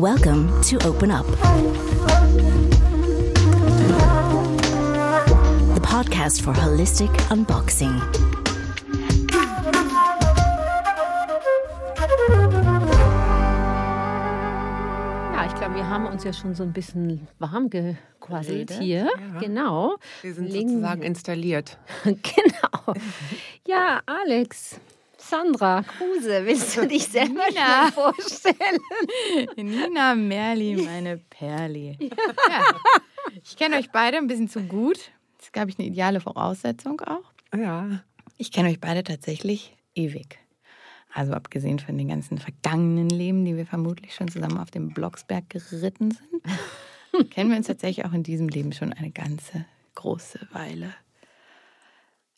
Welcome to Open Up, the podcast for holistic unboxing. Ja, ich glaube, wir haben uns ja schon so ein bisschen warm gequasselt hier. ja. Genau. Wir sind sozusagen installiert. genau. Ja, Alex, Sandra, Kruse, willst du dich selber schnell vorstellen? Nina Merli, meine Perli. Ja. Ich kenne euch beide ein bisschen zu gut. Das ist, glaube ich, eine ideale Voraussetzung auch. Ja. Ich kenne euch beide tatsächlich ewig. Also abgesehen von den ganzen vergangenen Leben, die wir vermutlich schon zusammen auf dem Blocksberg geritten sind, kennen wir uns tatsächlich auch in diesem Leben schon eine ganze große Weile.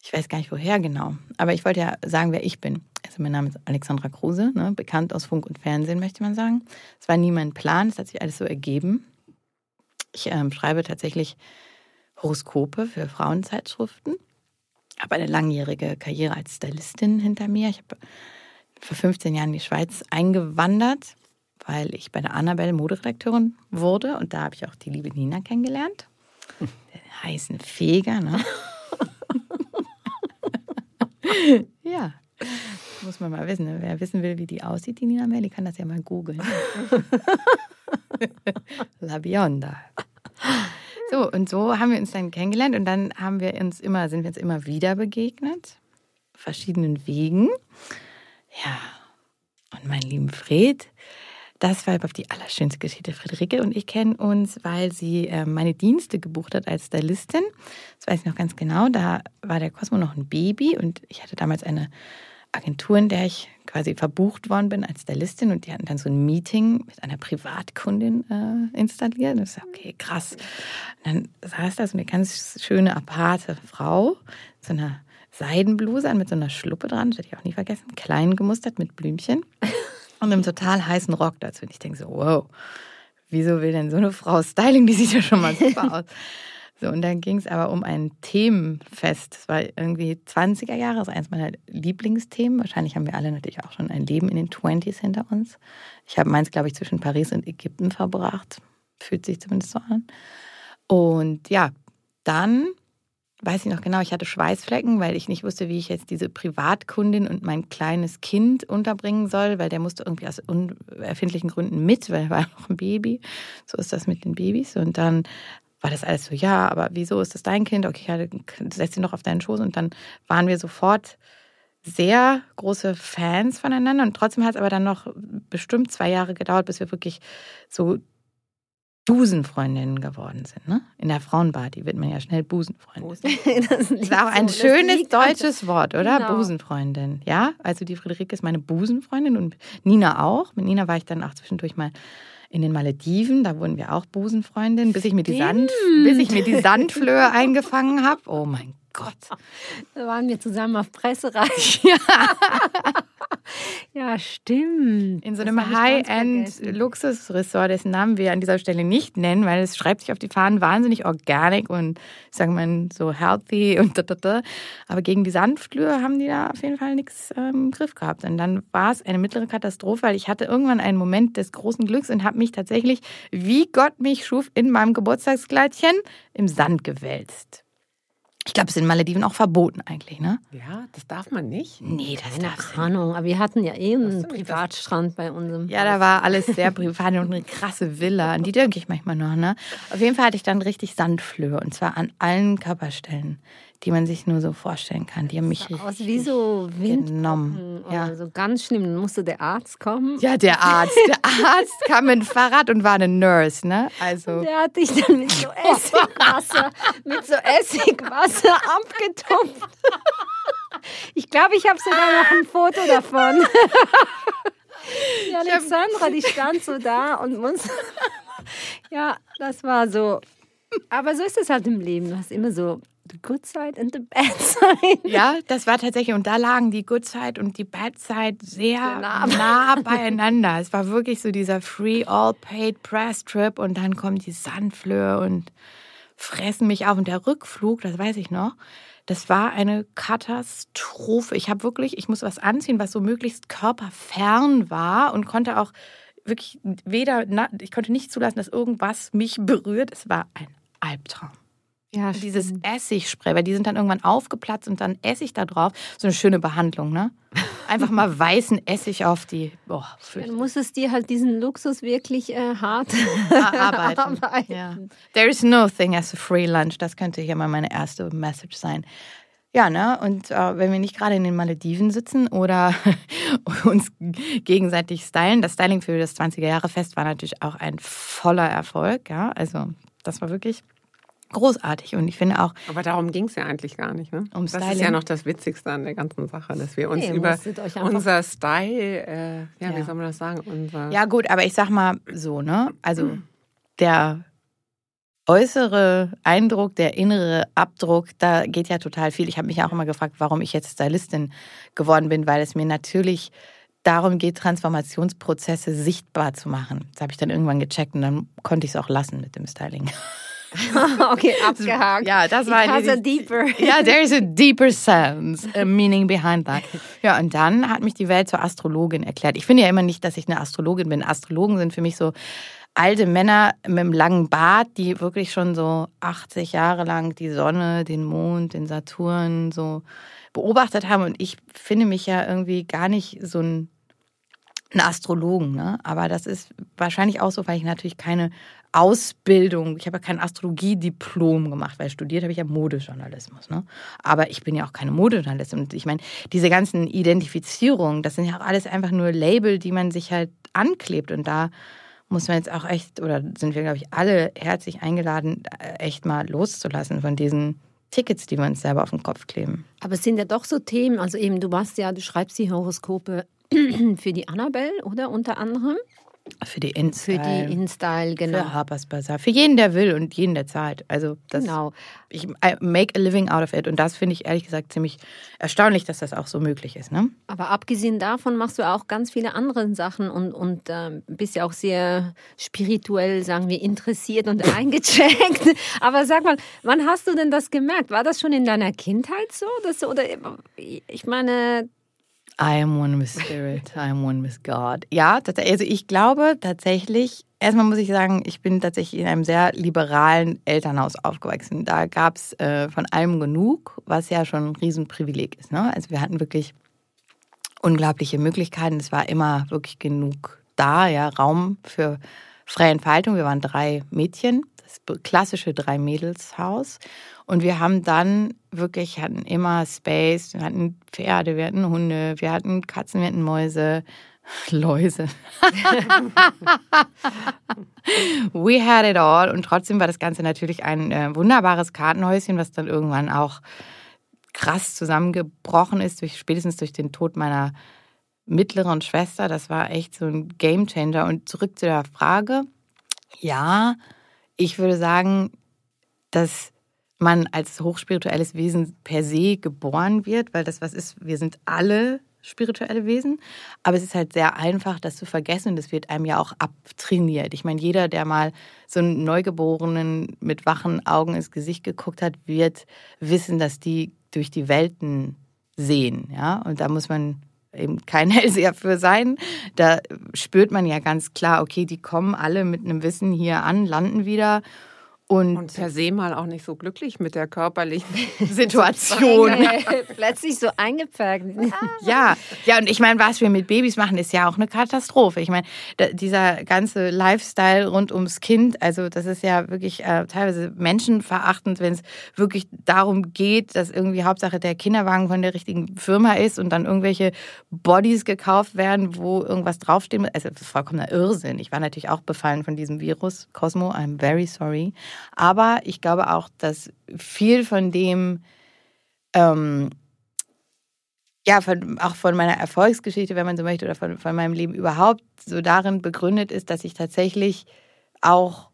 Ich weiß gar nicht woher genau, aber ich wollte ja sagen, wer ich bin. Also mein Name ist Alexandra Kruse, ne, bekannt aus Funk und Fernsehen, möchte man sagen. Es war nie mein Plan, es hat sich alles so ergeben. Ich ähm, schreibe tatsächlich Horoskope für Frauenzeitschriften habe eine langjährige Karriere als Stylistin hinter mir. Ich habe vor 15 Jahren in die Schweiz eingewandert, weil ich bei der Annabelle Moderedakteurin wurde. Und da habe ich auch die liebe Nina kennengelernt. Den heißen Feger, ne? ja. Muss man mal wissen. Ne? Wer wissen will, wie die aussieht, die Nina Melli, kann das ja mal googeln. La Bionda. So, und so haben wir uns dann kennengelernt und dann haben wir uns immer, sind wir uns immer wieder begegnet. Verschiedenen Wegen. Ja. Und mein lieben Fred, das war überhaupt die allerschönste Geschichte. Friederike und ich kennen uns, weil sie äh, meine Dienste gebucht hat als Stylistin. Das weiß ich noch ganz genau. Da war der Cosmo noch ein Baby und ich hatte damals eine Agentur, in der ich quasi verbucht worden bin als Stylistin und die hatten dann so ein Meeting mit einer Privatkundin äh, installiert. Und ich so, okay, krass. Und dann saß da so eine ganz schöne, aparte Frau, so einer Seidenbluse an mit so einer Schluppe dran, das werde ich auch nie vergessen, klein gemustert mit Blümchen und einem total heißen Rock dazu. Und ich denke so, wow, wieso will denn so eine Frau Styling? Die sieht ja schon mal super aus. So, und dann ging es aber um ein Themenfest. Es war irgendwie 20er Jahre, das ist eines meiner Lieblingsthemen. Wahrscheinlich haben wir alle natürlich auch schon ein Leben in den 20s hinter uns. Ich habe meins, glaube ich, zwischen Paris und Ägypten verbracht. Fühlt sich zumindest so an. Und ja, dann weiß ich noch genau, ich hatte Schweißflecken, weil ich nicht wusste, wie ich jetzt diese Privatkundin und mein kleines Kind unterbringen soll, weil der musste irgendwie aus unerfindlichen Gründen mit, weil er war noch ein Baby. So ist das mit den Babys. Und dann war das alles so, ja, aber wieso ist das dein Kind? Okay, ja, setz ihn doch auf deinen Schoß. Und dann waren wir sofort sehr große Fans voneinander. Und trotzdem hat es aber dann noch bestimmt zwei Jahre gedauert, bis wir wirklich so Busenfreundinnen geworden sind. Ne? In der Frauenparty wird man ja schnell Busenfreundin. Das ist auch ein schönes deutsches Wort, oder? Genau. Busenfreundin. Ja, also die Friederike ist meine Busenfreundin und Nina auch. Mit Nina war ich dann auch zwischendurch mal in den Malediven. Da wurden wir auch Busenfreundinnen, bis ich mir die, Sand, bis ich mir die Sandflöhe eingefangen habe. Oh mein Gott. Da waren wir zusammen auf Pressereise. Ja, stimmt. In so einem. High-End-Luxusressort, dessen Namen wir an dieser Stelle nicht nennen, weil es schreibt sich auf die Fahnen wahnsinnig organic und, ich sage mal, so healthy und da, da, da. Aber gegen die Sanftflöhe haben die da auf jeden Fall nichts ähm, im Griff gehabt. Und dann war es eine mittlere Katastrophe, weil ich hatte irgendwann einen Moment des großen Glücks und habe mich tatsächlich, wie Gott mich schuf, in meinem Geburtstagskleidchen im Sand gewälzt. Ich glaube, es ist in Malediven auch verboten eigentlich, ne? Ja, das darf man nicht. Nee, das Keine darf's Ahnung, aber wir hatten ja eh einen Privatstrand bei unserem. Ja, da war alles sehr privat und eine krasse Villa. An die denke ich manchmal noch, ne? Auf jeden Fall hatte ich dann richtig Sandflöhe und zwar an allen Körperstellen, die man sich nur so vorstellen kann. Die haben mich aus wie so genommen. Windpocken Ja. so ganz schlimm. Dann musste der Arzt kommen. Ja, der Arzt. Der Arzt kam mit dem Fahrrad und war eine Nurse, ne? Also. Der hat dich dann mit so Essigwasser, mit so Essigwasser abgetupft. Ich glaube, ich habe sogar noch ein Foto davon. Die Alexandra, die stand so da und muss. Ja, das war so. Aber so ist es halt im Leben. Du hast immer so the good side and the bad side. Ja, das war tatsächlich, und da lagen die Good Side und die Bad Side sehr nah. nah. beieinander. Es war wirklich so dieser Free All Paid Press Trip und dann kommen die Sandflöhe und fressen mich auf. Und der Rückflug, das weiß ich noch, das war eine Katastrophe. Ich habe wirklich, ich musste was anziehen, was so möglichst körperfern war und konnte auch wirklich weder, ich konnte nicht zulassen, dass irgendwas mich berührt. Es war ein Albtraum. Ja, dieses Essigspray, weil die sind dann irgendwann aufgeplatzt und dann Essig da drauf. So eine schöne Behandlung, ne? Einfach mal weißen Essig auf die. Boah, Dann muss es dir halt diesen Luxus wirklich äh, hart arbeiten. arbeiten. Ja. There is no thing as a free lunch. Das könnte hier mal meine erste Message sein. Ja, ne? Und äh, wenn wir nicht gerade in den Malediven sitzen oder uns gegenseitig stylen, das Styling für das 20er-Jahre-Fest war natürlich auch ein voller Erfolg. Ja, also das war wirklich großartig. Und ich finde auch, Aber darum ging es ja eigentlich gar nicht. Ne? Um das ist Styling? ja noch das Witzigste an der ganzen Sache, dass wir uns Nee, über unser Style, äh, ja, Ja. wie soll man das sagen? Unser, Ja, gut, aber ich sag mal so, ne? Also der äußere Eindruck, der innere Abdruck, da geht ja total viel. Ich habe mich auch immer gefragt, warum ich jetzt Stylistin geworden bin, weil es mir natürlich darum geht, Transformationsprozesse sichtbar zu machen. Das habe ich dann irgendwann gecheckt und dann konnte ich es auch lassen mit dem Styling. okay, abgehakt. Ja, das war has die- a deeper. Ja, there is a deeper sense, a meaning behind that. Ja, und dann hat mich die Welt zur Astrologin erklärt. Ich finde ja immer nicht, dass ich eine Astrologin bin. Astrologen sind für mich so alte Männer mit einem langen Bart, die wirklich schon so 80 Jahre lang die Sonne, den Mond, den Saturn so beobachtet haben. Und ich finde mich ja irgendwie gar nicht so ein ein Astrologen, ne? Aber das ist wahrscheinlich auch so, weil ich natürlich keine Ausbildung, ich habe ja kein Astrologiediplom gemacht, weil studiert habe ich ja Modejournalismus, ne? Aber ich bin ja auch keine Modejournalistin. Und ich meine, diese ganzen Identifizierungen, das sind ja auch alles einfach nur Label, die man sich halt anklebt. Und da muss man jetzt auch echt, oder sind wir, glaube ich, alle herzlich eingeladen, echt mal loszulassen von diesen Tickets, die wir uns selber auf den Kopf kleben. Aber es sind ja doch so Themen, also eben, du machst ja, du schreibst die Horoskope für die Annabelle, oder? Unter anderem. Für die Insta. Für die InStyle, genau. Für Harper's Bazaar. Für jeden, der will und jeden, der zahlt. Also das, Genau. ich I make a living out of it. Und das finde ich ehrlich gesagt ziemlich erstaunlich, dass das auch so möglich ist. Ne? Aber abgesehen davon machst du auch ganz viele andere Sachen und, und ähm, bist ja auch sehr spirituell, sagen wir, interessiert und eingecheckt. Aber sag mal, wann hast du denn das gemerkt? War das schon in deiner Kindheit so? Dass, oder ich meine, I am one with Spirit, I am one with God. Ja, also ich glaube tatsächlich, erstmal muss ich sagen, ich bin tatsächlich in einem sehr liberalen Elternhaus aufgewachsen. Da gab es äh, von allem genug, was ja schon ein Riesenprivileg ist. Ne? Also wir hatten wirklich unglaubliche Möglichkeiten. Es war immer wirklich genug da, ja, Raum für freie Entfaltung. Wir waren drei Mädchen, das klassische Drei-Mädels-Haus. Und wir haben dann wirklich, hatten immer Space, wir hatten Pferde, wir hatten Hunde, wir hatten Katzen, wir hatten Mäuse, Läuse. We had it all. Und trotzdem war das Ganze natürlich ein äh, wunderbares Kartenhäuschen, was dann irgendwann auch krass zusammengebrochen ist, durch, spätestens durch den Tod meiner mittleren Schwester. Das war echt so ein Gamechanger. Und zurück zu der Frage. Ja, ich würde sagen, dass man als hochspirituelles Wesen per se geboren wird, weil das was ist, wir sind alle spirituelle Wesen, aber es ist halt sehr einfach, das zu vergessen und es wird einem ja auch abtrainiert. Ich meine, jeder, der mal so einen Neugeborenen mit wachen Augen ins Gesicht geguckt hat, wird wissen, dass die durch die Welten sehen, ja, und da muss man eben kein Hellseher für sein. Da spürt man ja ganz klar, okay, die kommen alle mit einem Wissen hier an, landen wieder und, Und per se mal auch nicht so glücklich mit der körperlichen Situation. plötzlich so eingeprägt. Ja, ja, und ich meine, was wir mit Babys machen, ist ja auch eine Katastrophe. Ich meine, dieser ganze Lifestyle rund ums Kind, also das ist ja wirklich äh, teilweise menschenverachtend, wenn es wirklich darum geht, dass irgendwie Hauptsache der Kinderwagen von der richtigen Firma ist und dann irgendwelche Bodies gekauft werden, wo irgendwas draufstehen muss. Also das ist vollkommener Irrsinn. Ich war natürlich auch befallen von diesem Virus, Cosmo, I'm very sorry. Aber ich glaube auch, dass viel von dem ähm, ja, von, auch von meiner Erfolgsgeschichte, wenn man so möchte, oder von, von meinem Leben überhaupt so darin begründet ist, dass ich tatsächlich auch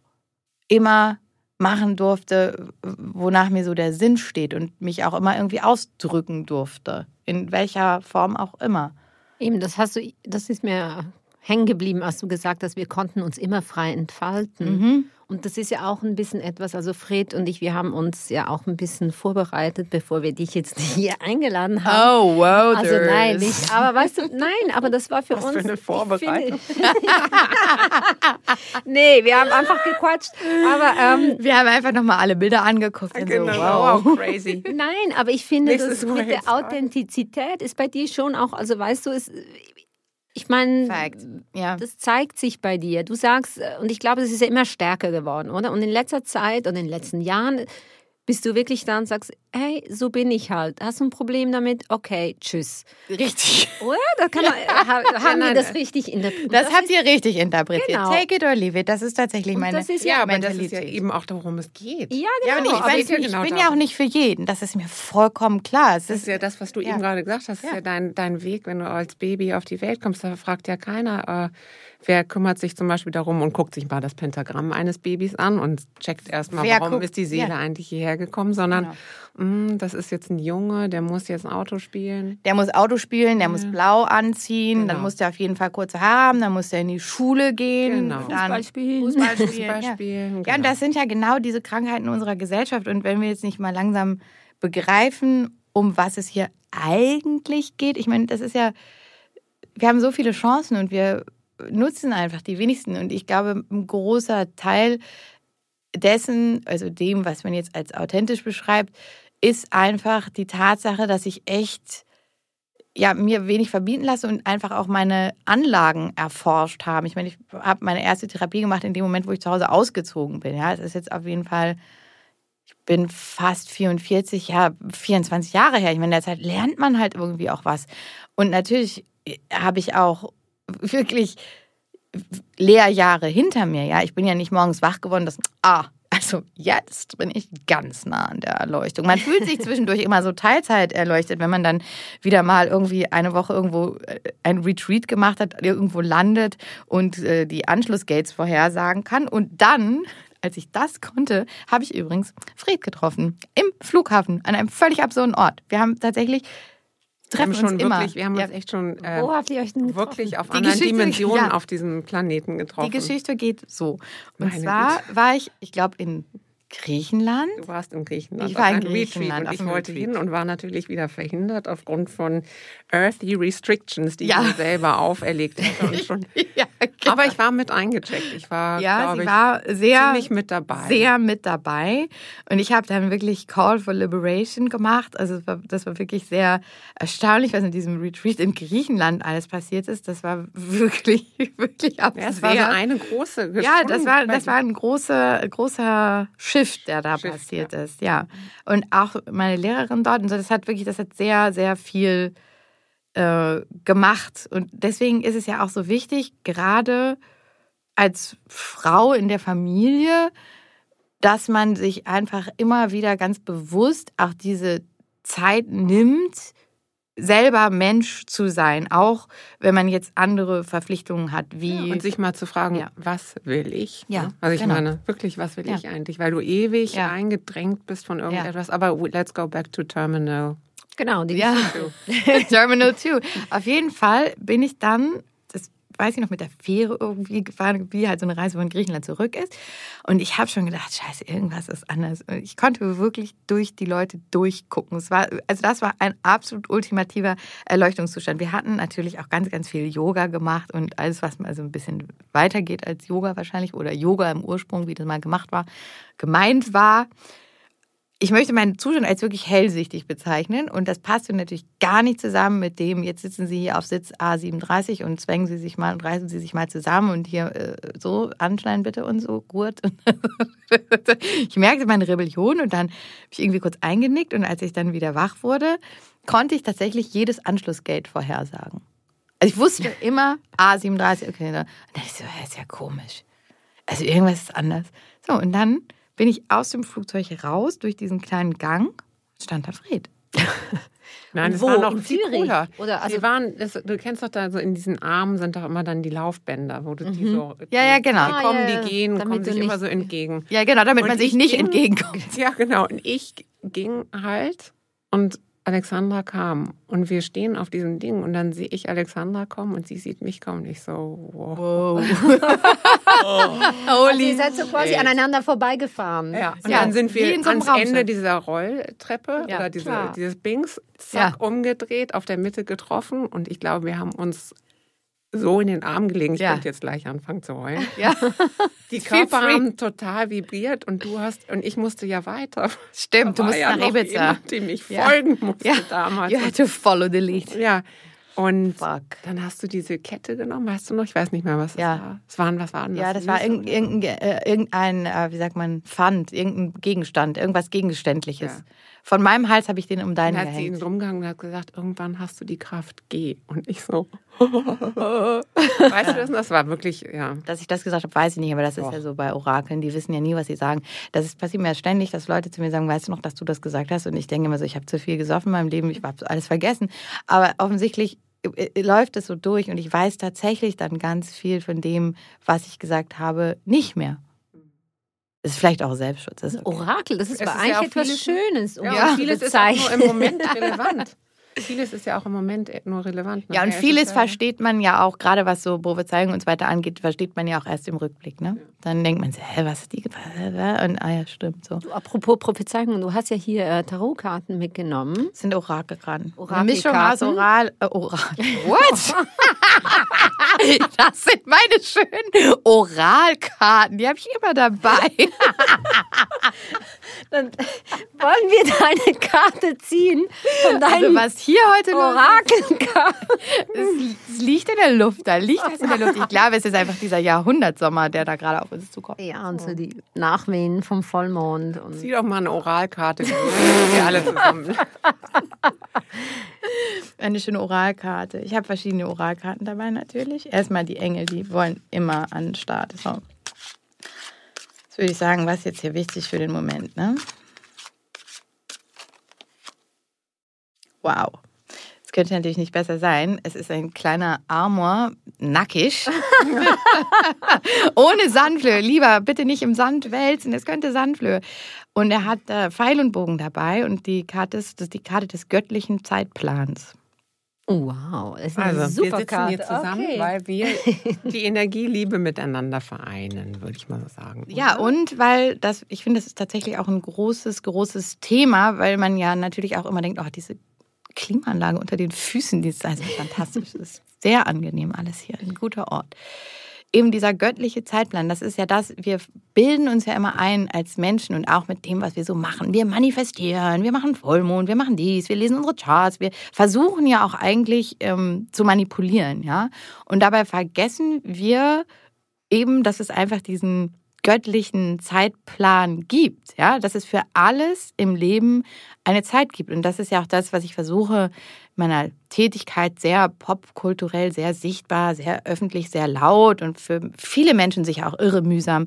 immer machen durfte, wonach mir so der Sinn steht und mich auch immer irgendwie ausdrücken durfte, in welcher Form auch immer. Eben, das hast du, das ist mir hängen geblieben, als du gesagt hast, wir konnten uns immer frei entfalten. Mhm. Und das ist ja auch ein bisschen etwas, also Fred und ich, wir haben uns ja auch ein bisschen vorbereitet, bevor wir dich jetzt hier eingeladen haben. Oh, wow. Also nein, nicht. Aber weißt du, nein, aber das war für Was uns. für eine Vorbereitung. finde- nee, wir haben einfach gequatscht. Aber ähm, Wir haben einfach nochmal alle Bilder angeguckt. Und so, wow. wow, crazy. nein, aber ich finde, This das mit der. Authentizität ist bei dir schon auch, also weißt du, es, ich meine. Ja. das zeigt sich bei dir. Du sagst, äh, und ich glaube, es ist ja immer stärker geworden, oder? Und in letzter Zeit und in den letzten Jahren bist du wirklich da und sagst, hey, so bin ich halt. Hast du ein Problem damit? Okay, tschüss. Richtig. Oder? Da kann man, ha- haben wir nein, das richtig interpretiert? Das, habt ihr richtig interpretiert. Genau. Take it or leave it. Das ist tatsächlich Und meine das ist Ja, aber das ist ja eben auch darum es geht. Ja, Ja, genau. und ich, weiß, geht ja ich genau bin ja auch nicht für jeden. Das ist mir vollkommen klar. Es Das ist, ist ja das, was du Ja. eben gerade gesagt hast. Das ist Ja. ja dein, dein Weg, wenn du als Baby auf die Welt kommst. Da fragt ja keiner, äh, wer kümmert sich zum Beispiel darum und guckt sich mal das Pentagramm eines Babys an und checkt erstmal, Wer warum guckt- ist die Seele ja. eigentlich hierher gekommen, sondern Genau. "Mm, das ist jetzt ein Junge, der muss jetzt ein Auto spielen. Der muss Auto spielen, der muss blau anziehen, dann Genau. muss der auf jeden Fall kurze Haare haben, dann muss der in die Schule gehen. Genau. Dann Fußball spielen. Fußball spielen. Fußball ja. spielen. Ja, und genau. das sind ja genau diese Krankheiten unserer Gesellschaft. Und wenn wir jetzt nicht mal langsam begreifen, um was es hier eigentlich geht, ich meine, das ist ja, wir haben so viele Chancen und wir nutzen einfach die wenigsten. Und ich glaube, ein großer Teil dessen, also dem, was man jetzt als authentisch beschreibt, ist einfach die Tatsache, dass ich echt ja, mir wenig verbieten lasse und einfach auch meine Anlagen erforscht habe. Ich meine, ich habe meine erste Therapie gemacht in dem Moment, wo ich zu Hause ausgezogen bin. Ja, es ist jetzt auf jeden Fall, ich bin fast 44, ja, 24 Jahre her. Ich meine, in der Zeit lernt man halt irgendwie auch was. Und natürlich habe ich auch wirklich Lehrjahre hinter mir. Ja, ich bin ja nicht morgens wach geworden, dass, ah, also jetzt bin ich ganz nah an der Erleuchtung. Man fühlt sich zwischendurch immer so Teilzeit erleuchtet, wenn man dann wieder mal irgendwie eine Woche irgendwo äh, ein Retreat gemacht hat, irgendwo landet und äh, die Anschlussgates vorhersagen kann. Und dann, als ich das konnte, habe ich übrigens Fred getroffen. Im Flughafen, an einem völlig absurden Ort. Wir haben tatsächlich wir haben treffen schon uns immer. wirklich, wir haben Ja. uns echt schon äh, Wo habt ihr euch denn getroffen? wirklich auf Die anderen Geschichte- Dimensionen ja. auf diesem Planeten getroffen. Die Geschichte geht so. Und Meine zwar war ich, ich glaube, in Griechenland. Du warst in Griechenland. Ich war in Griechenland ich wollte Retreat. hin und war natürlich wieder verhindert aufgrund von Earthy Restrictions, die Ja. ich mir selber auferlegt hatte. Ja, genau. Aber ich war mit eingecheckt. Ich war, ja, glaube sie ich, war sehr, ziemlich mit dabei. sehr mit dabei. Und ich habe dann wirklich Call for Liberation gemacht. Also es war, das war wirklich sehr erstaunlich, was in diesem Retreat in Griechenland alles passiert ist. Das war wirklich, wirklich absurd. ja, es war so eine große Ja, das war, Geschichte. das war ein großer, großer Shift, der da Shift, passiert ist, ja. Und auch meine Lehrerin dort, und so, das hat wirklich, das hat sehr, sehr viel äh, gemacht. Und deswegen ist es ja auch so wichtig, gerade als Frau in der Familie, dass man sich einfach immer wieder ganz bewusst auch diese Zeit nimmt, selber Mensch zu sein, auch wenn man jetzt andere Verpflichtungen hat, wie und sich mal zu fragen, Ja. was will ich? Ja, Also ich genau. meine, wirklich, was will Ja. ich eigentlich? Weil du ewig Ja. eingedrängt bist von irgendetwas. Aber let's go back to Terminal. Genau, die Ja, Terminal 2. Auf jeden Fall bin ich dann, weiß ich noch, mit der Fähre irgendwie gefahren, wie halt so eine Reise von Griechenland zurück ist. Und ich habe schon gedacht, scheiße, irgendwas ist anders. Und ich konnte wirklich durch die Leute durchgucken. Es war, also das war ein absolut ultimativer Erleuchtungszustand. Wir hatten natürlich auch ganz, ganz viel Yoga gemacht und alles, was mal so ein bisschen weitergeht als Yoga wahrscheinlich oder Yoga im Ursprung, wie das mal gemacht war, gemeint war ich möchte meinen Zustand als wirklich hellsichtig bezeichnen und das passt natürlich gar nicht zusammen mit dem, jetzt sitzen Sie hier auf Sitz A37 und zwängen Sie sich mal und reißen Sie sich mal zusammen und hier äh, so anschneiden bitte und so gut. ich merkte meine Rebellion und dann habe ich irgendwie kurz eingenickt und als ich dann wieder wach wurde, konnte ich tatsächlich jedes Anschlussgate vorhersagen. Also ich wusste immer A37, okay, da- und dann ist so, ja, ist ja komisch. Also irgendwas ist anders. So, und dann bin ich aus dem Flugzeug raus durch diesen kleinen Gang, stand da Fred. Nein, wo? war noch In viel Zürich? cooler. Oder also- wir waren, das, du kennst doch da so in diesen Armen sind doch immer dann die Laufbänder, wo du die so. Mhm. Ja, ja, genau. Die Ah, kommen, ja. die gehen, Damit kommen sich immer so entgegen. Ja, genau, damit Und man sich ich nicht ging- entgegenkommt. Ja, genau. Und ich ging halt und Alexandra kam und wir stehen auf diesem Ding und dann sehe ich Alexandra kommen und sie sieht mich kommen und ich so, wow. Also ihr seid so quasi aneinander vorbeigefahren. Ja, und Ja, dann sind wir so ans Raumschiff. Ende dieser Rolltreppe Ja, oder diese, dieses Bings, zack, Ja. umgedreht, auf der Mitte getroffen und ich glaube, wir haben uns so in den Arm gelegen. Ich Ja. könnte jetzt gleich anfangen zu heulen. Ja, Die Körper haben total vibriert und du hast und ich musste ja weiter. stimmt. Du musst ja nach Ibiza. jemand, die mich Ja. folgen musste Ja. damals. You had to follow the lead. Ja. Und Fuck. dann hast du diese Kette genommen, weißt du noch? Ich weiß nicht mehr, was das Ja. war. Es waren, was waren das? Ja, das war Süße irgendein, irgendein, äh, irgendein äh, wie sagt man, Pfand, irgendein Gegenstand, irgendwas Gegenständliches. Von meinem Hals habe ich den um Dann deinen hat sie ihn gehängt. rumgegangen und hat gesagt, irgendwann hast du die Kraft, geh. Und ich so, weißt du das? Das war wirklich, ja. Dass ich das gesagt habe, weiß ich nicht, aber das ist Doch. ja so bei Orakeln, die wissen ja nie, was sie sagen. Das ist, passiert mir ja ständig, dass Leute zu mir sagen, weißt du noch, dass du das gesagt hast? Und ich denke immer so, ich habe zu viel gesoffen in meinem Leben, ich habe alles vergessen. Aber offensichtlich äh, äh, läuft es so durch und ich weiß tatsächlich dann ganz viel von dem, was ich gesagt habe, nicht mehr. Das ist vielleicht auch Selbstschutz. Das ist okay. Orakel, das ist Es aber ist eigentlich ja etwas vieles- Schönes. Um Ja, vieles ist auch nur im Moment relevant. Vieles ist ja auch im Moment nur relevant. Ja, und vieles versteht man ja auch, gerade was so Prophezeiungen und so weiter angeht, versteht man ja auch erst im Rückblick. Ne? Dann denkt man so, hä, was ist die? Und ah ja, stimmt so. Du, apropos Prophezeiungen, du hast ja hier äh, Tarotkarten mitgenommen. Das sind Orakelkarten. Orakelkarten? Eine Mischung aus Oral. Äh, Oral. What? das sind meine schönen Oralkarten. Die habe ich immer dabei. Dann wollen wir deine Karte ziehen von Also was hier heute los Orakelkarten. ist, es liegt in der Luft. Da liegt das in der Luft. Ich glaube, es ist einfach dieser Jahrhundertsommer, der da gerade auf uns zukommt. Ja, und so die Nachwehen vom Vollmond. Und Zieh doch mal eine Oralkarte. Wir alle zusammen. Eine schöne Oralkarte. Ich habe verschiedene Oralkarten dabei natürlich. Erstmal die Engel, die wollen immer an den Start. So. Jetzt würde ich sagen, was jetzt hier wichtig für den Moment, ne? Wow. Es könnte natürlich nicht besser sein. Es ist ein kleiner Armor, nackig. Ohne Sandflöhe. Lieber bitte nicht im Sand wälzen, es könnte Sandflöhe. Und er hat äh, Pfeil und Bogen dabei und die Karte ist, das ist die Karte des göttlichen Zeitplans. Oh, wow, das ist eine Also, wir super sitzen Karte. hier zusammen, okay. weil wir die Energieliebe miteinander vereinen, würde ich mal so sagen. Ja, und weil das, ich finde, das ist tatsächlich auch ein großes, großes Thema, weil man ja natürlich auch immer denkt, oh, diese Klimaanlage unter den Füßen, die ist also fantastisch. Das ist sehr angenehm alles hier, ein guter Ort. Eben dieser göttliche Zeitplan, das ist ja das, wir bilden uns ja immer ein als Menschen und auch mit dem, was wir so machen. Wir manifestieren, wir machen Vollmond, wir machen dies, wir lesen unsere Charts, wir versuchen ja auch eigentlich ähm, zu manipulieren, ja. Und dabei vergessen wir eben, dass es einfach diesen göttlichen Zeitplan gibt, ja, dass es für alles im Leben eine Zeit gibt. Und das ist ja auch das, was ich versuche, meiner Tätigkeit sehr popkulturell, sehr sichtbar, sehr öffentlich, sehr laut und für viele Menschen sicher auch irre mühsam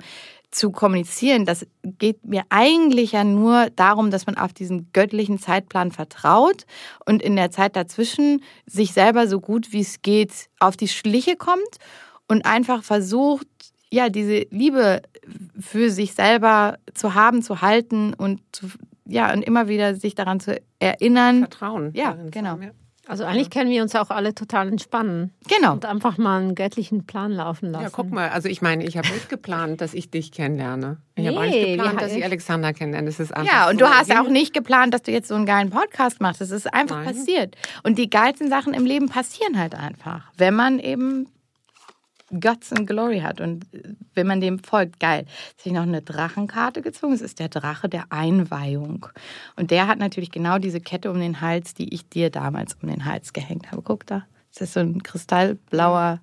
zu kommunizieren. Das geht mir eigentlich ja nur darum, dass man auf diesen göttlichen Zeitplan vertraut und in der Zeit dazwischen sich selber so gut wie es geht auf die Schliche kommt und einfach versucht, ja, diese Liebe für sich selber zu haben, zu halten und zu, ja, und immer wieder sich daran zu erinnern. Vertrauen. Ja, genau. haben, ja. Also eigentlich können wir uns auch alle total entspannen Genau. und einfach mal einen göttlichen Plan laufen lassen. Ja, guck mal, also ich meine, ich habe nicht geplant, dass ich dich kennenlerne. Ich habe auch Nee, nicht wir geplant, dass ich Alexander kennenlerne. Das ist einfach Ja, und so du hast auch nicht geplant, dass du jetzt so einen geilen Podcast machst. Das ist einfach Nein. passiert. Und die geilsten Sachen im Leben passieren halt einfach, wenn man eben Guts and Glory hat und wenn man dem folgt, geil. Jetzt habe ich noch eine Drachenkarte gezogen. Es ist der Drache der Einweihung. Und der hat natürlich genau diese Kette um den Hals, die ich dir damals um den Hals gehängt habe. Guck da. Das ist so ein kristallblauer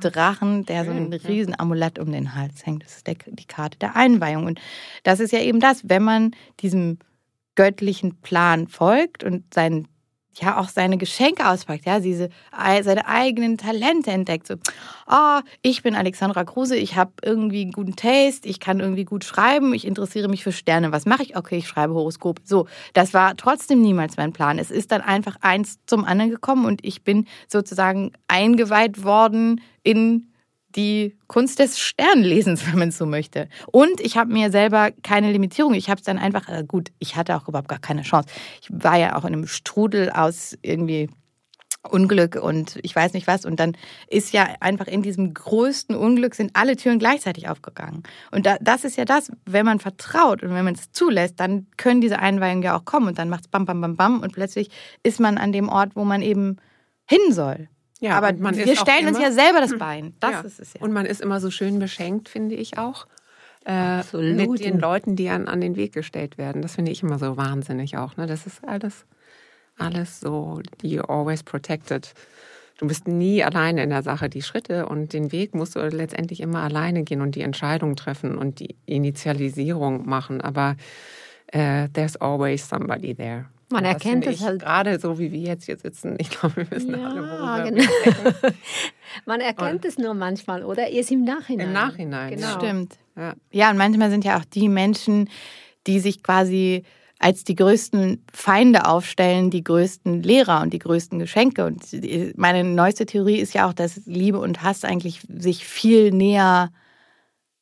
Drachen, der so ein riesen Amulett um den Hals hängt. Das ist der, die Karte der Einweihung. Und das ist ja eben das, wenn man diesem göttlichen Plan folgt und sein, ja auch seine Geschenke auspackt, ja, diese, seine eigenen Talente entdeckt. So, ah, ich bin Alexandra Kruse, ich habe irgendwie einen guten Taste, ich kann irgendwie gut schreiben, ich interessiere mich für Sterne. Was mache ich? Okay, ich schreibe Horoskop. So, das war trotzdem niemals mein Plan. Es ist dann einfach eins zum anderen gekommen und ich bin sozusagen eingeweiht worden in die Kunst des Sternlesens, wenn man so möchte. Und ich habe mir selber keine Limitierung. Ich habe es dann einfach, äh, gut, ich hatte auch überhaupt gar keine Chance. Ich war ja auch in einem Strudel aus irgendwie Unglück und ich weiß nicht was. Und dann ist ja einfach in diesem größten Unglück sind alle Türen gleichzeitig aufgegangen. Und da, das ist ja das, wenn man vertraut und wenn man es zulässt, dann können diese Einweihungen ja auch kommen und dann macht es bam, bam, bam, bam und plötzlich ist man an dem Ort, wo man eben hin soll. Ja, Aber wir stellen uns immer- ja selber das Bein. Das ja. ist es ja. Und man ist immer so schön beschenkt, finde ich auch. Äh, Absolut. mit den Leuten, die an, an den Weg gestellt werden. Das finde ich immer so wahnsinnig auch. Ne? Das ist alles, alles so, you're always protected. Du bist nie alleine in der Sache. Die Schritte und den Weg musst du letztendlich immer alleine gehen und die Entscheidung treffen und die Initialisierung machen. Aber äh, there's always somebody there. Man Und erkennt es halt- Gerade so wie wir jetzt hier sitzen. Ich glaube, wir wissen alle, Ja, worüber genau. wir sprechen. Man erkennt es nur manchmal oder erst im Nachhinein. Im Nachhinein, Genau. Stimmt. Ja. Ja, und manchmal sind ja auch die Menschen, die sich quasi als die größten Feinde aufstellen, die größten Lehrer und die größten Geschenke. Und meine neueste Theorie ist ja auch, dass Liebe und Hass eigentlich sich viel näher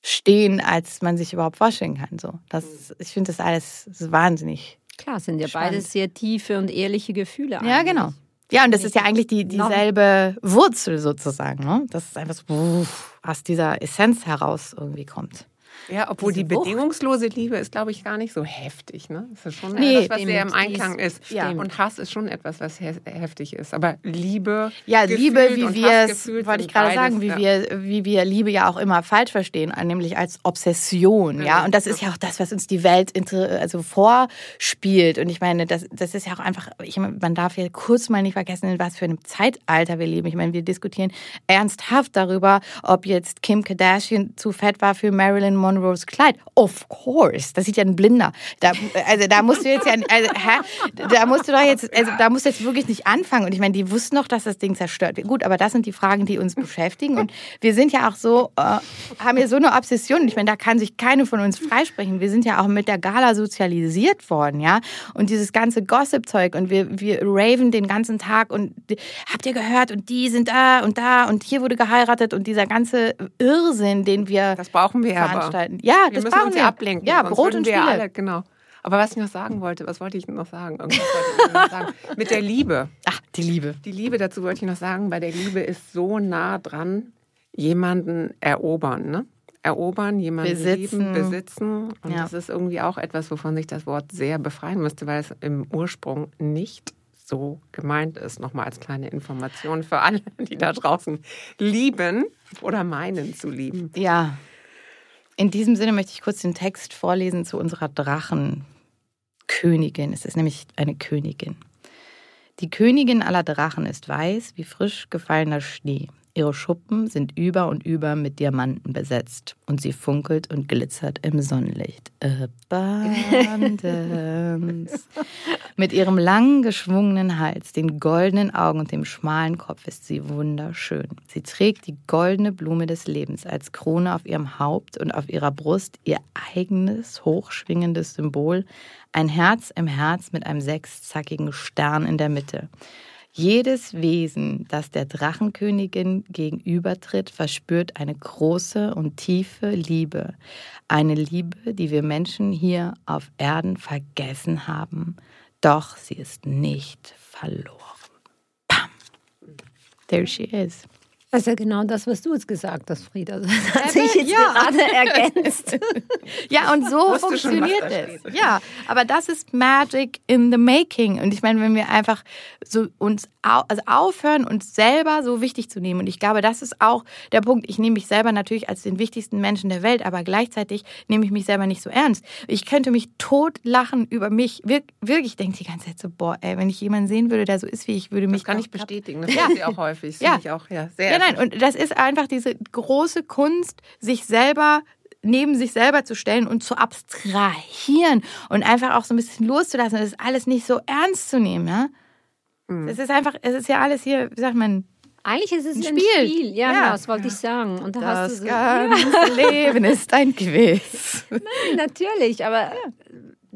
stehen, als man sich überhaupt vorstellen kann. So, das, ich finde das alles wahnsinnig. Klar, sind ja Spannend. beides sehr tiefe und ehrliche Gefühle. Ja, eigentlich. genau. Ja, und das ist ja eigentlich die, dieselbe Wurzel sozusagen. Ne? Das ist einfach so, aus dieser Essenz heraus irgendwie kommt. Ja, obwohl die Wucht. bedingungslose Liebe ist, glaube ich, gar nicht so heftig. Ne? Das ist schon Nee, etwas, was sehr im. Einklang ist- ist. ja. Und Hass ist schon etwas, was he heftig ist. Aber Liebe, Ja, Liebe, wie wir es, wollte ich gerade sagen, wie, ja. wir, wie wir Liebe ja auch immer falsch verstehen, nämlich als Obsession, ja. Mhm. Und das ist ja auch das, was uns die Welt also vorspielt. Und ich meine, das, das ist ja auch einfach, ich meine, man darf ja kurz mal nicht vergessen, in was für einem Zeitalter wir leben. Ich meine, wir diskutieren ernsthaft darüber, ob jetzt Kim Kardashian zu fett war für Marilyn Monroes Kleid. Of course. Das sieht ja ein Blinder. Da, also da musst du jetzt ja, also, hä? Da musst du doch jetzt, also da musst du jetzt wirklich nicht anfangen. Und ich meine, die wussten noch, dass das Ding zerstört wird. Gut, aber das sind die Fragen, die uns beschäftigen. Und wir sind ja auch so, äh, haben ja so eine Obsession. Und ich meine, da kann sich keine von uns freisprechen. Wir sind ja auch mit der Gala sozialisiert worden, ja. Und dieses ganze Gossip-Zeug und wir, wir raven den ganzen Tag und habt ihr gehört und die sind da und da und hier wurde geheiratet und dieser ganze Irrsinn, den wir Das brauchen wir aber. Veranstalten. Ja, Wir das müssen brauchen uns wir. ja ablenken. Ja, Brot und Spiele. alle, genau. Aber was ich noch sagen wollte, was wollte ich noch sagen? Irgendwas wollte ich noch sagen. Mit der Liebe. Ach, die Liebe. Die Liebe, dazu wollte ich noch sagen, bei der Liebe ist so nah dran, jemanden erobern, ne? Erobern, jemanden Besitzen. lieben, besitzen. Und Ja. das ist irgendwie auch etwas, wovon sich das Wort sehr befreien müsste, weil es im Ursprung nicht so gemeint ist. Nochmal als kleine Information für alle, die da draußen lieben oder meinen zu lieben. Ja. In diesem Sinne möchte ich kurz den Text vorlesen zu unserer Drachenkönigin. Es ist nämlich eine Königin. Die Königin aller Drachen ist weiß wie frisch gefallener Schnee. Ihre Schuppen sind über und über mit Diamanten besetzt und sie funkelt und glitzert im Sonnenlicht. Abundance. mit ihrem langen, geschwungenen Hals, den goldenen Augen und dem schmalen Kopf ist sie wunderschön. Sie trägt die goldene Blume des Lebens als Krone auf ihrem Haupt und auf ihrer Brust ihr eigenes, hochschwingendes Symbol, ein Herz im Herz mit einem sechszackigen Stern in der Mitte. Jedes Wesen, das der Drachenkönigin gegenübertritt, verspürt eine große und tiefe Liebe. Eine Liebe, die wir Menschen hier auf Erden vergessen haben. Doch sie ist nicht verloren. Pam. There she is. Das ist ja genau das, was du jetzt gesagt hast, Frieda. Das hat sich jetzt Ja. gerade ergänzt. Ja, und so Wusste funktioniert es. Ja, aber das ist Magic in the Making. Und ich meine, wenn wir einfach so uns au also aufhören, uns selber so wichtig zu nehmen. Und ich glaube, das ist auch der Punkt. Ich nehme mich selber natürlich als den wichtigsten Menschen der Welt, aber gleichzeitig nehme ich mich selber nicht so ernst. Ich könnte mich totlachen über mich. Wir, wirklich, ich denke die ganze Zeit so, boah, ey, wenn ich jemanden sehen würde, der so ist wie ich, würde mich Das kann ich bestätigen. Das ja. sie auch häufig. Das Ja. ich auch ja, sehr Ja, nein, und das ist einfach diese große Kunst, sich selber neben sich selber zu stellen und zu abstrahieren und einfach auch so ein bisschen loszulassen und das alles nicht so ernst zu nehmen, ja? Es ist einfach, es ist ja alles hier, wie sagt man, Eigentlich ist es Ein ein Spiel. Spiel. Ja, Ja. genau, das wollte ich sagen. Und da hast das du so, ganze Leben ist ein Quiz. Natürlich, aber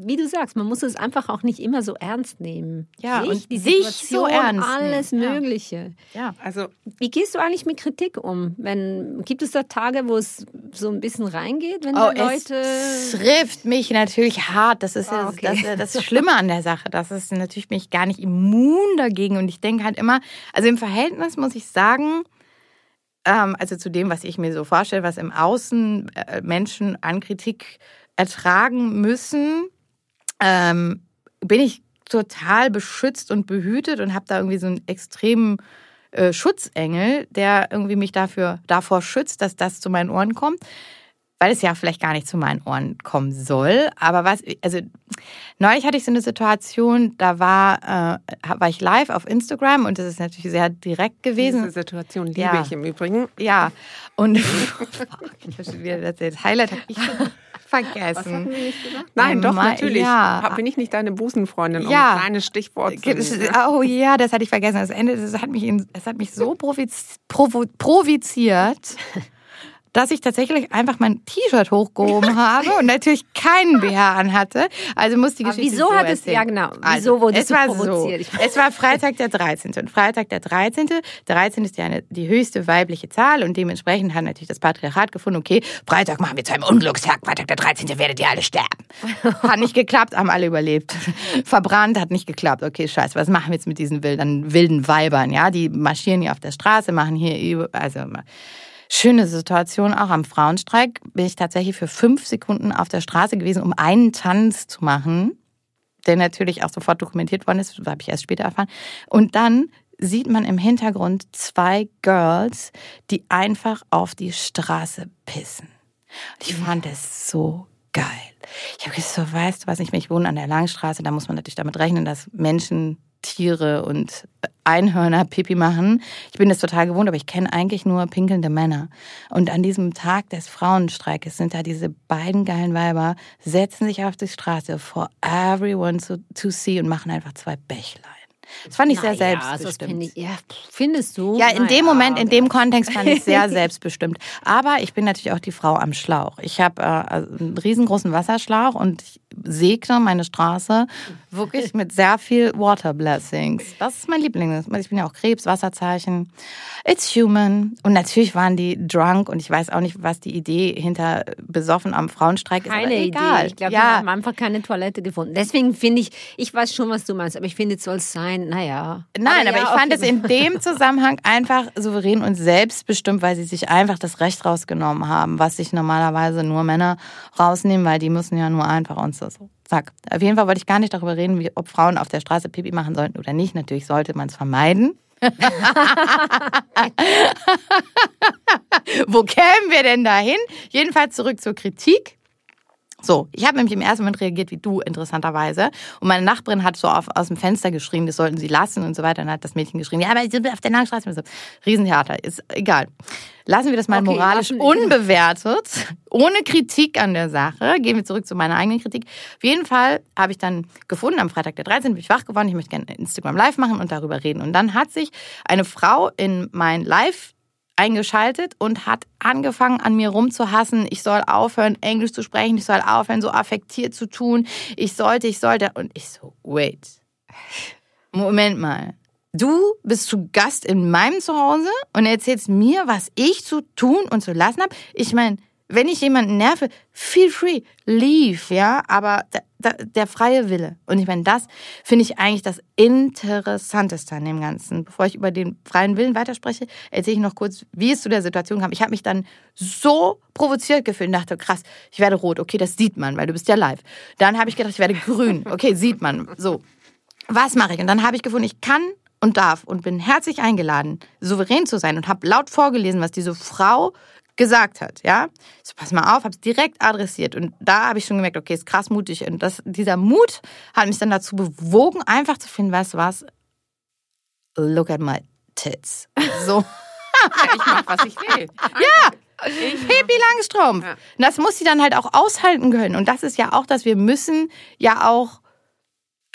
wie du sagst, man muss es einfach auch nicht immer so ernst nehmen. Ja, sich, und die sich Situation, so ernst alles nehmen. Ja. Mögliche. Ja. Also Wie gehst du eigentlich mit Kritik um? Wenn, gibt es da Tage, wo es so ein bisschen reingeht, wenn Oh, Leute. es trifft mich natürlich hart. Das ist ja okay. das, das Schlimme an der Sache. Das ist natürlich bin ich gar nicht immun dagegen. Und ich denke halt immer, also im Verhältnis muss ich sagen, ähm, also zu dem, was ich mir so vorstelle, was im Außen äh, Menschen an Kritik ertragen müssen, ähm, bin ich total beschützt und behütet und habe da irgendwie so einen extremen äh, Schutzengel, der irgendwie mich dafür davor schützt, dass das zu meinen Ohren kommt, weil es ja vielleicht gar nicht zu meinen Ohren kommen soll. Aber was, also neulich hatte ich so eine Situation, da war, äh, war ich live auf Instagram und das ist natürlich sehr direkt gewesen. diese Situation liebe Ja. ich im Übrigen. Ja, und ich habe schon wieder das Highlight habe ich schon vergessen. Nein, doch, Ma- natürlich. ja. Bin ich nicht deine Busenfreundin, um Ja. ein kleines Stichwort nehmen? Oh ja, das hatte ich vergessen. Das Ende, das hat mich, in, das hat mich so provoz, provo, provoziert, dass ich tatsächlich einfach mein T-Shirt hochgehoben habe und natürlich keinen BH anhatte. Also muss die Aber Geschichte wieso so hat es- ja, genau. Wieso Also, wurdest es war provoziert? So, es war Freitag der 13. Und Freitag der 13. 13 ist ja eine, die höchste weibliche Zahl und dementsprechend hat natürlich das Patriarchat gefunden, okay, Freitag machen wir zu einem Unglückstag, Freitag der 13. werdet ihr alle sterben. Hat nicht geklappt, haben alle überlebt. Verbrannt, hat nicht geklappt. Okay, scheiße, was machen wir jetzt mit diesen wilden, wilden Weibern? Ja, die marschieren hier auf der Straße, machen hier, über- also schöne Situation auch am Frauenstreik. Bin ich tatsächlich für fünf Sekunden auf der Straße gewesen, um einen Tanz zu machen, der natürlich auch sofort dokumentiert worden ist, habe ich erst später erfahren. Und dann sieht man im Hintergrund zwei Girls, die einfach auf die Straße pissen. Ich fand es so geil. Ich habe gesagt, so, weißt du was, ich, ich wohne an der Langstraße, da muss man natürlich damit rechnen, dass Menschen, Tiere und Einhörner Pipi machen. Ich bin das total gewohnt, aber ich kenne eigentlich nur pinkelnde Männer. Und an diesem Tag des Frauenstreikes sind da diese beiden geilen Weiber, setzen sich auf die Straße for everyone to, to see und machen einfach zwei Bächlein. Das fand ich sehr Naja, selbstbestimmt. ich, ja, findest du? Ja, in dem Naja, Moment, in dem Kontext fand ich sehr selbstbestimmt. Aber ich bin natürlich auch die Frau am Schlauch. Ich habe äh, also einen riesengroßen Wasserschlauch und ich segne meine Straße wirklich mit sehr viel Water Blessings. Das ist mein Liebling. Ich bin ja auch Krebs, Wasserzeichen. It's human. Und natürlich waren die drunk und ich weiß auch nicht, was die Idee hinter besoffen am Frauenstreik Keine ist. egal. Idee. Ich glaube, wir ja, haben einfach keine Toilette gefunden. Deswegen finde ich, ich weiß schon, was du meinst, aber ich finde, es soll es sein, naja. Nein, aber, ja, ich fand es in dem Zusammenhang einfach souverän und selbstbestimmt, weil sie sich einfach das Recht rausgenommen haben, was sich normalerweise nur Männer rausnehmen, weil die müssen ja nur einfach uns so. so. Zack. Auf jeden Fall wollte ich gar nicht darüber reden, wie, ob Frauen auf der Straße Pipi machen sollten oder nicht. Natürlich sollte man es vermeiden. Wo kämen wir denn dahin? Jedenfalls zurück zur Kritik. So, ich habe nämlich im ersten Moment reagiert wie du, interessanterweise. Und meine Nachbarin hat so auf, aus dem Fenster geschrien, das sollten sie lassen und so weiter. Und dann hat das Mädchen geschrien, ja, aber auf der. Und so. Riesentheater, ist egal. Lassen wir das mal Okay, moralisch unbewertet, ohne Kritik an der Sache. Gehen wir zurück zu meiner eigenen Kritik. Auf jeden Fall habe ich dann gefunden, am Freitag der 13. bin ich wach geworden, ich möchte gerne Instagram live machen und darüber reden. Und dann hat sich eine Frau in mein Live eingeschaltet und hat angefangen, an mir rumzuhassen. Ich soll aufhören, Englisch zu sprechen. Ich soll aufhören, so affektiert zu tun. Ich sollte, ich sollte. Und ich so, wait. Moment mal. Du bist zu Gast in meinem Zuhause und erzählst mir, was ich zu tun und zu lassen habe. Ich meine, wenn ich jemanden nerve, feel free, leave, ja, aber der, freie Wille. Und ich meine, das finde ich eigentlich das Interessanteste an dem Ganzen. Bevor ich über den freien Willen weiterspreche, erzähle ich noch kurz, wie es zu der Situation kam. Ich habe mich dann so provoziert gefühlt und dachte, krass, ich werde rot. Okay, das sieht man, weil du bist ja live. Dann habe ich gedacht, ich werde grün. Okay, sieht man. So, was mache ich? Und dann habe ich gefunden, ich kann und darf und bin herzlich eingeladen, souverän zu sein und habe laut vorgelesen, was diese Frau gesagt hat, ja. So, pass mal auf, habe es direkt adressiert und da habe ich schon gemerkt, okay, ist krass mutig und das, dieser Mut hat mich dann dazu bewogen, einfach zu finden, weißt du was? Look at my tits. So. Ich mach, was ich will. Ja, Pippi Langstrumpf. Ja. Und das muss sie dann halt auch aushalten können. Und das ist ja auch, dass wir müssen ja auch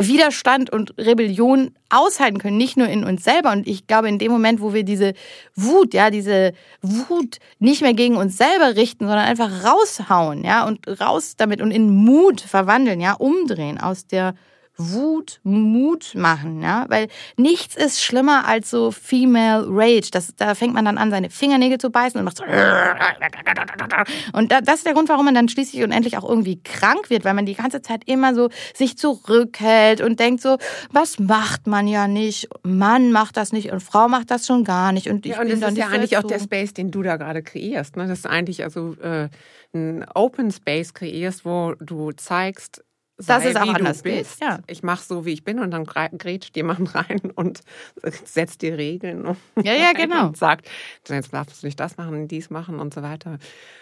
Widerstand und Rebellion aushalten können, nicht nur in uns selber. Und ich glaube, in dem Moment, wo wir diese Wut, ja, diese Wut nicht mehr gegen uns selber richten, sondern einfach raushauen, ja, und raus damit und in Mut verwandeln, ja, umdrehen aus der Wut Mut machen, ja, weil nichts ist schlimmer als so Female Rage. Das, da fängt man dann an, seine Fingernägel zu beißen und macht so und das ist der Grund, warum man dann schließlich und endlich auch irgendwie krank wird, weil man die ganze Zeit immer so sich zurückhält und denkt so, was macht man ja nicht? Mann macht das nicht und Frau macht das schon gar nicht und ich ja, und bin das ist ja eigentlich auch der Space, den du da gerade kreierst. Ne? Das ist eigentlich also äh, ein Open Space kreierst, wo du zeigst, Das sei, ist auch wie anders bist. ja. Ich mache so, wie ich bin und dann grätscht jemand rein und setzt dir Regeln und, Ja, ja, genau. und sagt, jetzt darfst du nicht das machen, dies machen und so weiter.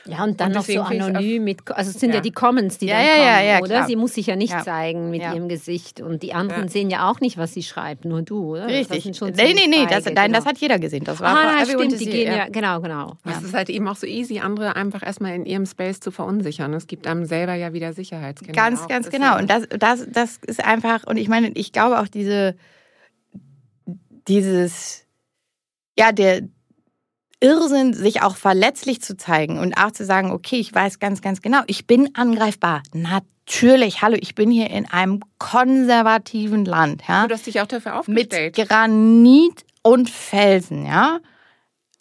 Ja, und dann Und noch so anonym mit, also es sind ja, Ja. die Comments, die Ja, dann ja, kommen, ja, oder? klar. Sie muss sich ja nicht zeigen mit ihrem Gesicht und die anderen sehen ja auch nicht, was sie schreibt, nur du, oder? Das Richtig. sind schon Nee, nee, nee, das, nein, genau. das hat jeder gesehen. Das war Ah, stimmt, die gehen ja. genau, genau. Es ist halt eben auch so easy, andere einfach erstmal in ihrem Space zu verunsichern. Es gibt einem selber ja wieder Sicherheitsgefühl. Ganz, auch. ganz Das ist genau. Und das, das, das ist einfach, und ich meine, ich glaube auch diese, dieses, ja, der Irrsinn, sich auch verletzlich zu zeigen und auch zu sagen, okay, ich weiß ganz, ganz genau, ich bin angreifbar. Natürlich, hallo, ich bin hier in einem konservativen Land, ja Du hast dich auch dafür mit aufgestellt. Granit und Felsen, ja.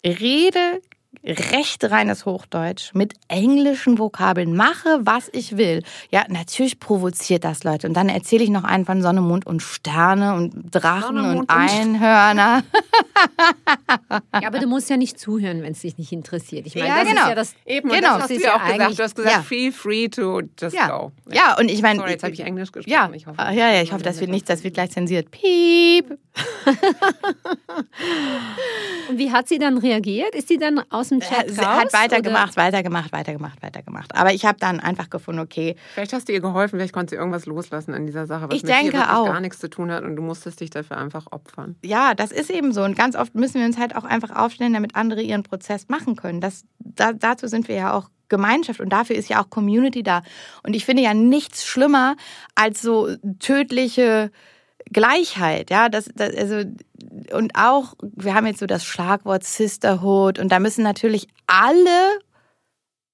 Rede recht reines Hochdeutsch mit englischen Vokabeln, mache, was ich will. Ja, natürlich provoziert das Leute. Und dann erzähle ich noch einen von Sonne, Mond und Sterne und Drachen Sonne, und Einhörner. Ja, aber du musst ja nicht zuhören, wenn es dich nicht interessiert. Ich meine, Ja, das genau. ist ja das. Eben, Genau, das das hast du ja ja auch gesagt. Du hast gesagt, ja. feel free to just Ja. go. Ja, und ich meine. Sorry, jetzt habe ich Englisch gesprochen. Ja, Ich hoffe, Ah, ja, ja, ich hoffe, das wird nicht, das wird gleich zensiert. Piep. Und wie hat sie dann reagiert? Ist sie dann aus dem Chat Sie raus? hat weitergemacht, weitergemacht, weitergemacht, weitergemacht. Aber ich habe dann einfach gefunden, okay, Vielleicht hast du ihr geholfen, vielleicht konnte sie irgendwas loslassen in dieser Sache, was Ich mit dir denke wirklich auch. gar nichts zu tun hat und du musstest dich dafür einfach opfern. ja, das ist eben so. Und ganz oft müssen wir uns halt auch einfach aufstellen, damit andere ihren Prozess machen können. Das, da, dazu sind wir ja auch Gemeinschaft und dafür ist ja auch Community da. Und ich finde ja nichts schlimmer als so tödliche Gleichheit, ja, das, das also und auch wir haben jetzt so das Schlagwort Sisterhood und da müssen natürlich alle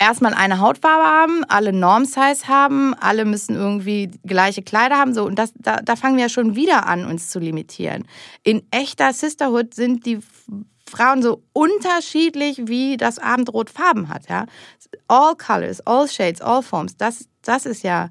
erstmal eine Hautfarbe haben, alle Norm-Size haben, alle müssen irgendwie gleiche Kleider haben. So, und das, da, da fangen wir ja schon wieder an, uns zu limitieren. In echter Sisterhood sind die Frauen so unterschiedlich, wie das Abendrot Farben hat. Ja? All colors, all shades, all forms. Das, das ist ja,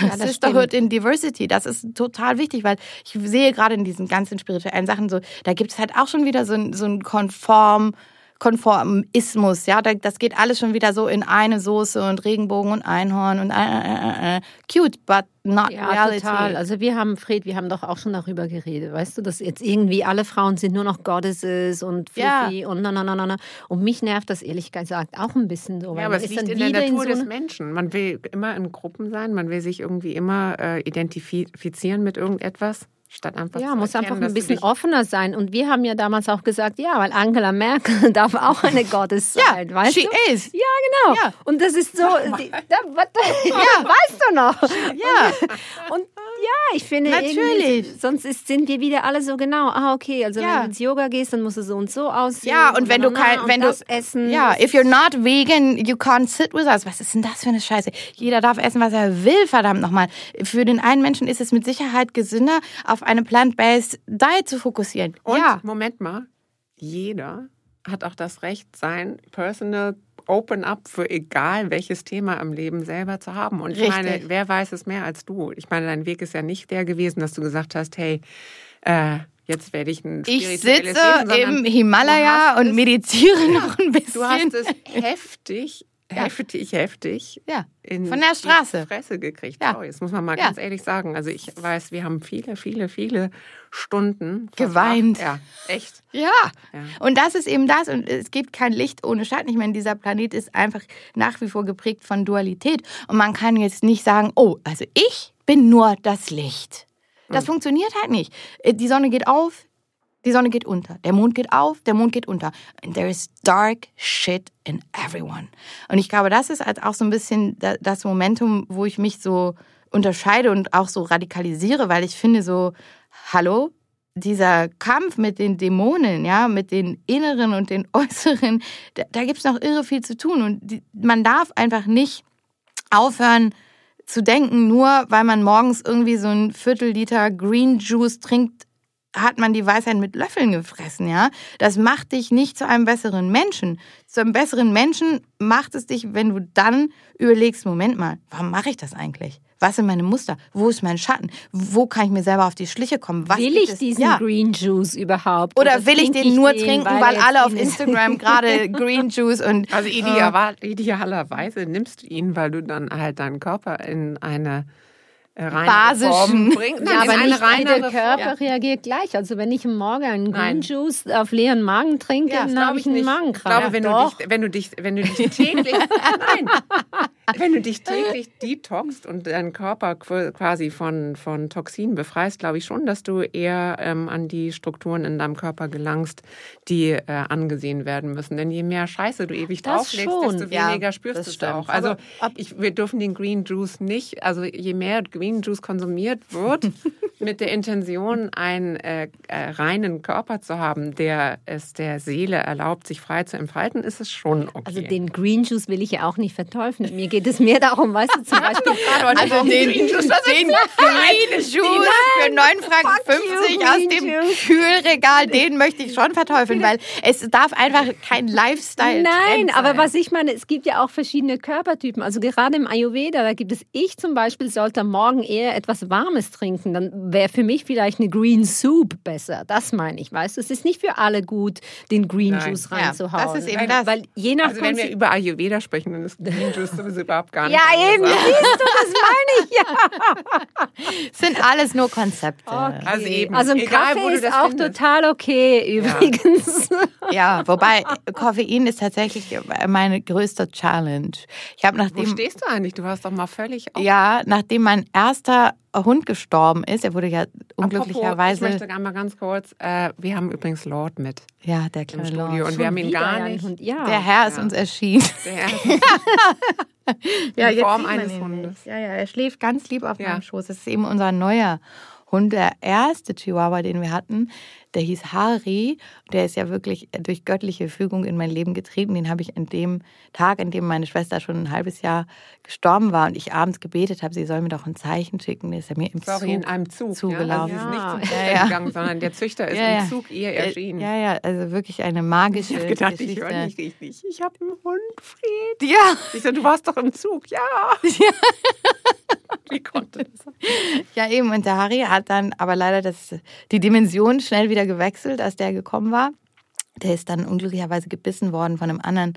das Sisterhood in Diversity. Das ist total wichtig, weil ich sehe gerade in diesen ganzen spirituellen Sachen so, da gibt es halt auch schon wieder so ein, so ein Konform, Konformismus, ja, Da- das geht alles schon wieder so in eine Soße und Regenbogen und Einhorn und äh, äh, äh, äh. cute, but not Ja, reality. total. Also wir haben, Fred, wir haben doch auch schon darüber geredet, weißt du, dass jetzt irgendwie alle Frauen sind nur noch Goddesses und Ja. Fifi und na, na, na, na, na. Und mich nervt das ehrlich gesagt auch ein bisschen so. weil Ja, aber man es ist liegt dann in der Natur so des Menschen. Man will immer in Gruppen sein, man will sich irgendwie immer äh, identifizieren mit irgendetwas, statt einfach Ja, muss erkennen, einfach ein bisschen offener sein. Und wir haben ja damals auch gesagt, ja, weil Angela Merkel darf auch eine Gottes Ja, sein, weißt she du? is. Ja, genau. Ja. Und das ist so, die, da, was, ja, weißt du noch? Ja, Und ja, ich finde Natürlich. sonst ist, sind wir wieder alle so genau. Ah, okay, also Ja. wenn du ins Yoga gehst, dann musst du so und so aussehen. ja, und wenn du kein, und wenn du, essen. ja, if you're not vegan, you can't sit with us. Was ist denn das für eine Scheiße? Jeder darf essen, was er will, verdammt nochmal. Für den einen Menschen ist es mit Sicherheit gesünder, auf eine plant-based Diet zu fokussieren. Und ja. Moment mal, jeder hat auch das Recht, sein Personal Open Up für egal welches Thema im Leben selber zu haben. Und ich Richtig. meine, wer weiß es mehr als du? Ich meine, dein Weg ist ja nicht der gewesen, dass du gesagt hast, hey, äh, jetzt werde ich ein Ich sitze sondern im Himalaya und meditiere noch ein bisschen. Du hast es heftig, heftig, heftig Ja, in von der Straße. die Fresse gekriegt. Ja. Sorry, das muss man mal Ja. ganz ehrlich sagen. Also ich weiß, wir haben viele, viele, viele Stunden Geweint. verbracht. Ja, echt. Ja. Ja. Und das ist eben das. Und es gibt kein Licht ohne Schatten. Ich meine, dieser Planet ist einfach nach wie vor geprägt von Dualität. Und man kann jetzt nicht sagen, oh, also ich bin nur das Licht. Das funktioniert halt nicht. Äh, Die Sonne geht auf, die Sonne geht unter. Der Mond geht auf, der Mond geht unter. And there is dark shit in everyone. Und ich glaube, das ist halt auch so ein bisschen da- das Momentum, wo ich mich so unterscheide und auch so radikalisiere, weil ich finde so, hallo, dieser Kampf mit den Dämonen, ja, mit den inneren und den äußeren, da, da gibt es noch irre viel zu tun. Und die, man darf einfach nicht aufhören zu denken, nur weil man morgens irgendwie so ein Viertel Liter Green Juice trinkt, hat man die Weisheit mit Löffeln gefressen, ja? Das macht dich nicht zu einem besseren Menschen. Zu einem besseren Menschen macht es dich, wenn du dann überlegst, Moment mal, warum mache ich das eigentlich? Was sind meine Muster? Wo ist mein Schatten? Wo kann ich mir selber auf die Schliche kommen? Was will ich es? diesen ja. Green Juice überhaupt? Oder will ich den nur den, trinken, weil alle auf in- Instagram gerade Green Juice und Also ideal, idealerweise nimmst du ihn, weil du dann halt deinen Körper in eine äh, Basischen. Form bringst. Ja, aber nicht reinere Körper Form. reagiert gleich. Also wenn ich Morgen einen Green Nein. Juice auf leeren Magen trinke, Ja, dann habe ich ich einen nicht. Ich Magenkrank. glaube, wenn du, dich, wenn du dich, wenn du dich täglich, nein, wenn du dich täglich detoxst und deinen Körper qu- quasi von, von Toxinen befreist, glaube ich schon, dass du eher ähm, an die Strukturen in deinem Körper gelangst, die äh, angesehen werden müssen. Denn je mehr Scheiße du ewig Das drauflegst, schon. desto Ja, weniger spürst das du es auch. Also ich, wir dürfen den Green Juice nicht, also je mehr Green Juice konsumiert wird, mit der Intention, einen äh, äh, reinen Körper zu haben, der es der Seele erlaubt, sich frei zu entfalten, ist es schon okay. Also den Green Juice will ich ja auch nicht verteufeln. Mir geht es mehr darum, weißt du, zum Beispiel, also den, den Green Juice für 9 Franken Fuck you, 50 aus dem. Kühlregal, den möchte ich schon verteufeln, weil es darf einfach kein Lifestyle Nein, aber sein. was ich meine, es gibt ja auch verschiedene Körpertypen. Also gerade im Ayurveda, da gibt es, ich zum Beispiel sollte Morgen eher etwas Warmes trinken. Dann wäre für mich vielleicht eine Green Soup besser. Das meine ich, weißt du. Es ist nicht für alle gut, den Green Nein. Juice Ja, reinzuhauen. das ist eben das. weil je nach also wenn wir über Ayurveda sprechen, dann ist Green Juice sowieso überhaupt gar nicht Ja, eben, siehst du, das meine ich ja. Es sind alles nur Konzepte. Also eben, Also ein egal, wo Kaffee du ist das auch findest. total okay, übrigens. Ja, wobei Koffein ist tatsächlich meine größte Challenge. Ich habe Wo nachdem stehst du eigentlich? Du warst doch mal völlig auf. ja, nachdem mein erster Hund gestorben ist, er wurde ja Apropos, unglücklicherweise ich möchte einmal ganz kurz, äh, wir haben übrigens Lord mit ja, der im kleine Studio Lord. und wir haben ihn gar nicht. Hund. Ja. Der Herr ist Ja. uns erschienen. Der, in Form sieht man eines ihn Hundes. nicht. Ja, ja, er schläft ganz lieb auf Ja. meinem Schoß. Das ist eben unser neuer Hund, der erste Chihuahua, den wir hatten. Der hieß Hari. Der ist ja wirklich durch göttliche Fügung in mein Leben getreten. Den habe ich an dem Tag, an dem meine Schwester schon ein halbes Jahr gestorben war und ich abends gebetet habe, sie soll mir doch ein Zeichen schicken. Der ist er mir im Sorry, Zug in einem Zug. zugelaufen. Ja? Also sie ist nicht Ja. zum Züchter Ja, ja. gegangen, sondern der Züchter ist im Zug ihr erschienen. Ja, ja, also wirklich eine magische Ich habe gedacht, ich Geschichte. höre nicht richtig. Ich habe einen Hund, Fred. Ja, Ich so, du warst doch im Zug. Ja. Wie konnte das sein? Ja, eben. Und der Harry hat dann aber leider das, die Dimension schnell wieder gewechselt, als der gekommen war. Der ist dann unglücklicherweise gebissen worden von einem anderen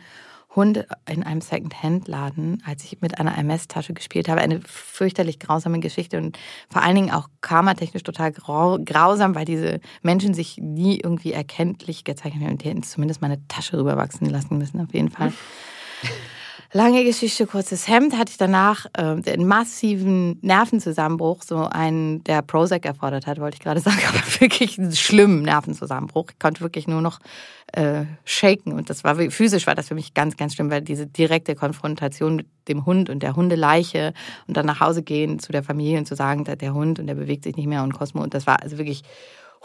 Hund in einem Second-Hand-Laden, als ich mit einer MS-Tasche gespielt habe. Eine fürchterlich grausame Geschichte und vor allen Dingen auch karmatechnisch total grau, grausam, weil diese Menschen sich nie irgendwie erkenntlich gezeichnet haben. Die hätten zumindest meine Tasche rüberwachsen lassen müssen, auf jeden Fall. Lange Geschichte, kurzes Hemd, hatte ich danach äh, einen massiven Nervenzusammenbruch, so einen, der Prozac erfordert hat, wollte ich gerade sagen, aber wirklich einen schlimmen Nervenzusammenbruch. Ich konnte wirklich nur noch äh, shaken und das war physisch war das für mich ganz, ganz schlimm, weil diese direkte Konfrontation mit dem Hund und der Hundeleiche und dann nach Hause gehen zu der Familie und zu sagen, der Hund und der bewegt sich nicht mehr und Cosmo und das war also wirklich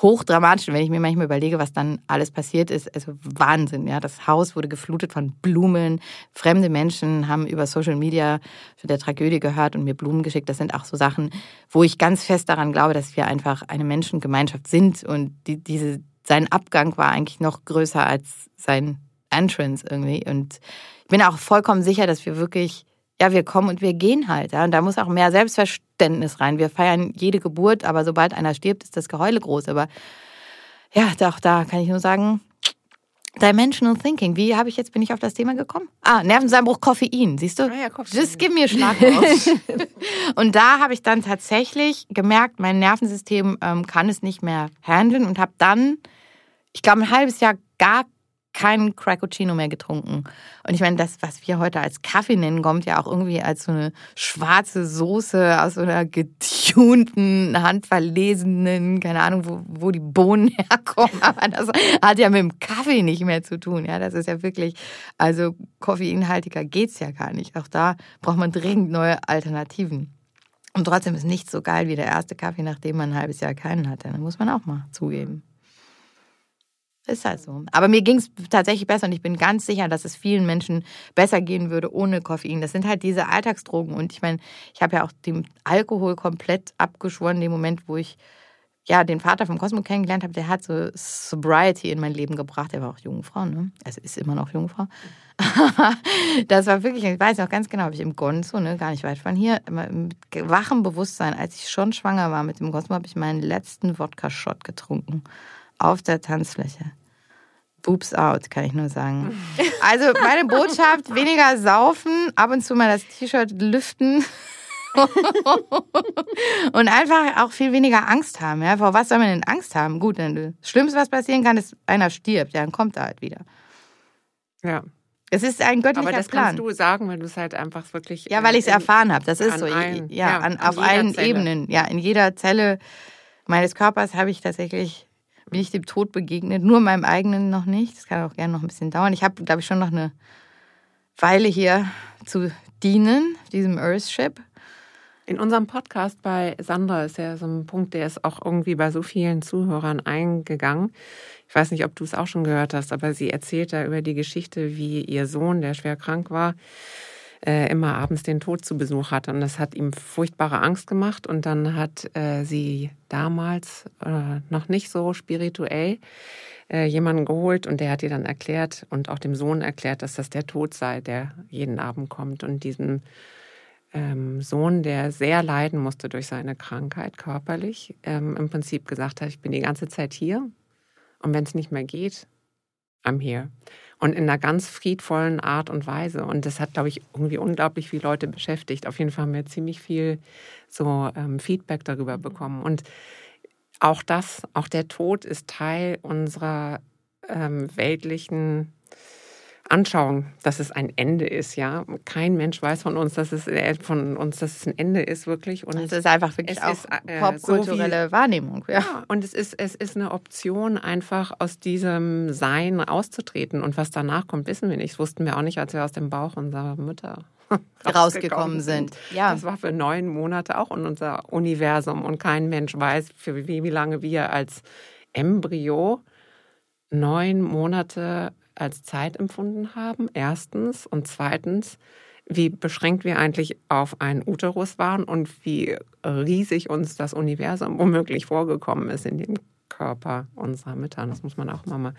hochdramatisch. Und wenn ich mir manchmal überlege, was dann alles passiert ist, also Wahnsinn. Ja, das Haus wurde geflutet von Blumen. Fremde Menschen haben über Social Media von der Tragödie gehört und mir Blumen geschickt. Das sind auch so Sachen, wo ich ganz fest daran glaube, dass wir einfach eine Menschengemeinschaft sind und die, diese, sein Abgang war eigentlich noch größer als sein Entrance irgendwie. Und ich bin auch vollkommen sicher, dass wir wirklich ja, wir kommen und wir gehen halt. Ja? Und da muss auch mehr Selbstverständnis rein. Wir feiern jede Geburt, aber sobald einer stirbt, ist das Geheule groß. Aber ja, auch da kann ich nur sagen, Dimensional Thinking. Wie habe ich jetzt, bin ich auf das Thema gekommen? Ah, Nervenzusammenbruch, Koffein, siehst du? Ah ja, Koffein. Just give me a Schlag raus. und da habe ich dann tatsächlich gemerkt, mein Nervensystem ähm, kann es nicht mehr handeln und habe dann, ich glaube, ein halbes Jahr gar keinen Cracocino mehr getrunken. Und ich meine, das, was wir heute als Kaffee nennen, kommt ja auch irgendwie als so eine schwarze Soße aus so einer getunten, handverlesenen, keine Ahnung, wo, wo die Bohnen herkommen. Aber das hat ja mit dem Kaffee nicht mehr zu tun. Ja, das ist ja wirklich, also koffeinhaltiger geht's ja gar nicht. Auch da braucht man dringend neue Alternativen. Und trotzdem ist nichts so geil wie der erste Kaffee, nachdem man ein halbes Jahr keinen hatte. Das muss man auch mal zugeben. Ist halt so. Aber mir ging es tatsächlich besser und ich bin ganz sicher, dass es vielen Menschen besser gehen würde ohne Koffein. Das sind halt diese Alltagsdrogen. Und ich meine, ich habe ja auch den Alkohol komplett abgeschworen, dem Moment, wo ich ja den Vater vom Cosmo kennengelernt habe. Der hat so Sobriety in mein Leben gebracht. Der war auch Jungfrau, ne? Also ist immer noch Jungfrau. das war wirklich, ich weiß noch ganz genau, habe ich im Gonzo, ne, gar nicht weit von hier, mit wachem Bewusstsein, als ich schon schwanger war mit dem Cosmo, habe ich meinen letzten Wodka-Shot getrunken auf der Tanzfläche. Boobs out, kann ich nur sagen. Also meine Botschaft, weniger saufen, ab und zu mal das T-Shirt lüften und einfach auch viel weniger Angst haben. Ja? Vor was soll man denn Angst haben? Gut, denn das Schlimmste, was passieren kann, ist, einer stirbt. Ja, dann kommt er halt wieder. Ja. Es ist ein göttlicher Aber das Plan. kannst du sagen, weil du es halt einfach wirklich. Ja, weil ich es erfahren habe. Das ist so. allen- ja, ja, an, auf allen Zelle. Ebenen. Ja, in jeder Zelle meines Körpers habe ich tatsächlich, bin ich dem Tod begegnet. Nur meinem eigenen noch nicht. Das kann auch gerne noch ein bisschen dauern. Ich habe, glaube ich, schon noch eine Weile hier zu dienen, diesem Earthship. In unserem Podcast bei Sandra ist ja so ein Punkt, der ist auch irgendwie bei so vielen Zuhörern eingegangen. Ich weiß nicht, ob du es auch schon gehört hast, aber sie erzählt da über die Geschichte, wie ihr Sohn, der schwer krank war, äh, immer abends den Tod zu Besuch hatte. Und das hat ihm furchtbare Angst gemacht. Und dann hat äh, sie damals äh, noch nicht so spirituell äh, jemanden geholt und der hat ihr dann erklärt und auch dem Sohn erklärt, dass das der Tod sei, der jeden Abend kommt. Und diesen ähm, Sohn, der sehr leiden musste durch seine Krankheit körperlich, ähm, im Prinzip gesagt hat, ich bin die ganze Zeit hier und wenn es nicht mehr geht, I'm here. Und in einer ganz friedvollen Art und Weise. Und das hat, glaube ich, irgendwie unglaublich viele Leute beschäftigt. Auf jeden Fall haben wir ziemlich viel so ähm, Feedback darüber bekommen. Und auch das, auch der Tod ist Teil unserer ähm, weltlichen Anschauung, dass es ein Ende ist, ja. Kein Mensch weiß von uns, dass es äh, von uns, dass es ein Ende ist, wirklich. Und Das ist einfach wirklich Es auch ist, äh, popkulturelle Wahrnehmung. Ja. ja, und es ist, es ist eine Option, einfach aus diesem Sein auszutreten. Und was danach kommt, wissen wir nicht. Das wussten wir auch nicht, als wir aus dem Bauch unserer Mütter Rausgekommen sind. Ja. Das war für neun Monate auch in unser Universum. Und kein Mensch weiß, für wie, wie lange wir als Embryo neun Monate als Zeit empfunden haben, erstens. Und zweitens, wie beschränkt wir eigentlich auf einen Uterus waren und wie riesig uns das Universum womöglich vorgekommen ist in den Körper unserer Mütter. Das muss man auch immer mal.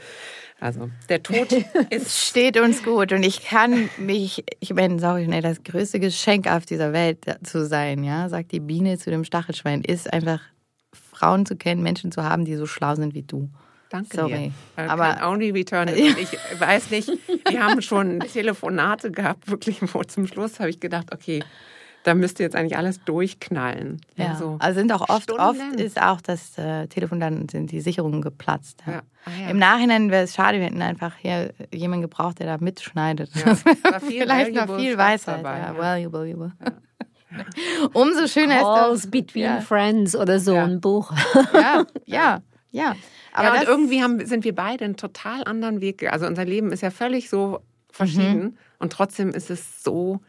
Also, der Tod ist. steht uns gut und ich kann mich, ich meine, sorry, nee, das größte Geschenk auf dieser Welt zu sein, ja, sagt die Biene zu dem Stachelschwein, ist einfach Frauen zu kennen, Menschen zu haben, die so schlau sind wie du. Danke Sorry, dir. Äh, aber- can only return it. Und Ich weiß nicht, wir haben schon Telefonate gehabt, wirklich, wo zum Schluss habe ich gedacht, okay, da müsste jetzt eigentlich alles durchknallen. Ja, so also sind auch oft, oft Stunden. ist auch das äh, Telefon, dann sind die Sicherungen geplatzt. Ja. Ja. Ah, ja. Im Nachhinein wäre es schade, wir hätten einfach hier jemanden gebraucht, der da mitschneidet. Das vielleicht noch viel Weisheit. dabei, ja, ja. valuable, valuable. Umso schöner Calls ist between Ja. friends oder so Ja. ein Buch. das. Ja, ja, ja. Aber ja, und irgendwie haben, sind wir beide einen total anderen Weg. Also unser Leben ist ja völlig so verschieden Mhm. und trotzdem ist es so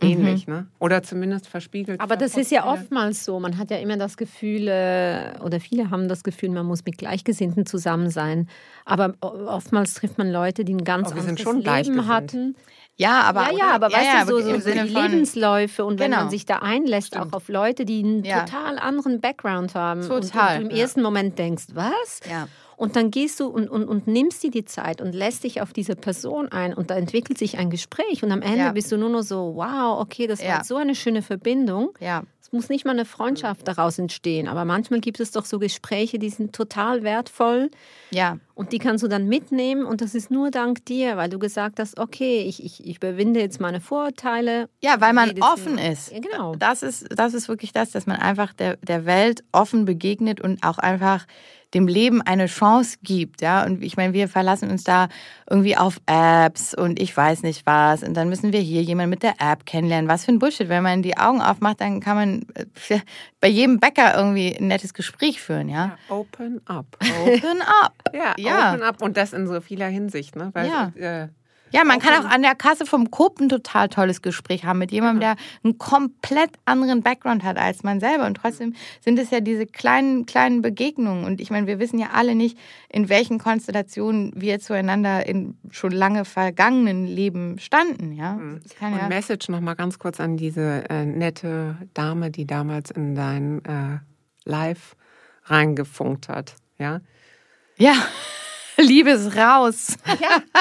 ähnlich, ne? Oder zumindest verspiegelt. Aber das ist ja oftmals so. Man hat ja immer das Gefühl, äh, oder viele haben das Gefühl, man muss mit Gleichgesinnten zusammen sein. Aber oftmals trifft man Leute, die ein ganz Oh, anderes Leben hatten. Ja, aber, ja, ja, aber ja, weißt ja, du, so, so, Lebensläufe und wenn Genau. man sich da einlässt, auch auf Leute, die einen Ja. total anderen Background haben. Total, Und, und du im ersten Moment denkst, was? Ja. Und dann gehst du und, und, und nimmst dir die Zeit und lässt dich auf diese Person ein und da entwickelt sich ein Gespräch und am Ende Ja. bist du nur noch so, wow, okay, das Ja. war so eine schöne Verbindung. ja, Es muss nicht mal eine Freundschaft daraus entstehen, aber manchmal gibt es doch so Gespräche, die sind total wertvoll ja, und die kannst du dann mitnehmen und das ist nur dank dir, weil du gesagt hast, okay, ich, ich, ich überwinde jetzt meine Vorurteile. Ja, weil man offen ist. Ja, genau. Das ist, das ist wirklich das, dass man einfach der, der Welt offen begegnet und auch einfach dem Leben eine Chance gibt, ja. Und ich meine, wir verlassen uns da irgendwie auf Apps und ich weiß nicht was. Und dann müssen wir hier jemanden mit der App kennenlernen. Was für ein Bullshit. Wenn man die Augen aufmacht, dann kann man äh, bei jedem Bäcker irgendwie ein nettes Gespräch führen, ja. Ja, open up. Open up. Ja, Ja. open up und das in so vieler Hinsicht, ne? Weil Ja. äh, Ja, man kann auch an der Kasse vom Coop ein total tolles Gespräch haben mit jemandem, der einen komplett anderen Background hat als man selber. Und trotzdem sind es ja diese kleinen, kleinen Begegnungen. Und ich meine, wir wissen ja alle nicht, in welchen Konstellationen wir zueinander in schon lange vergangenen Leben standen. Ja, kann Und ja Message noch mal ganz kurz an diese äh, nette Dame, die damals in dein äh, Live reingefunkt hat. Ja? ja. Liebe ist raus.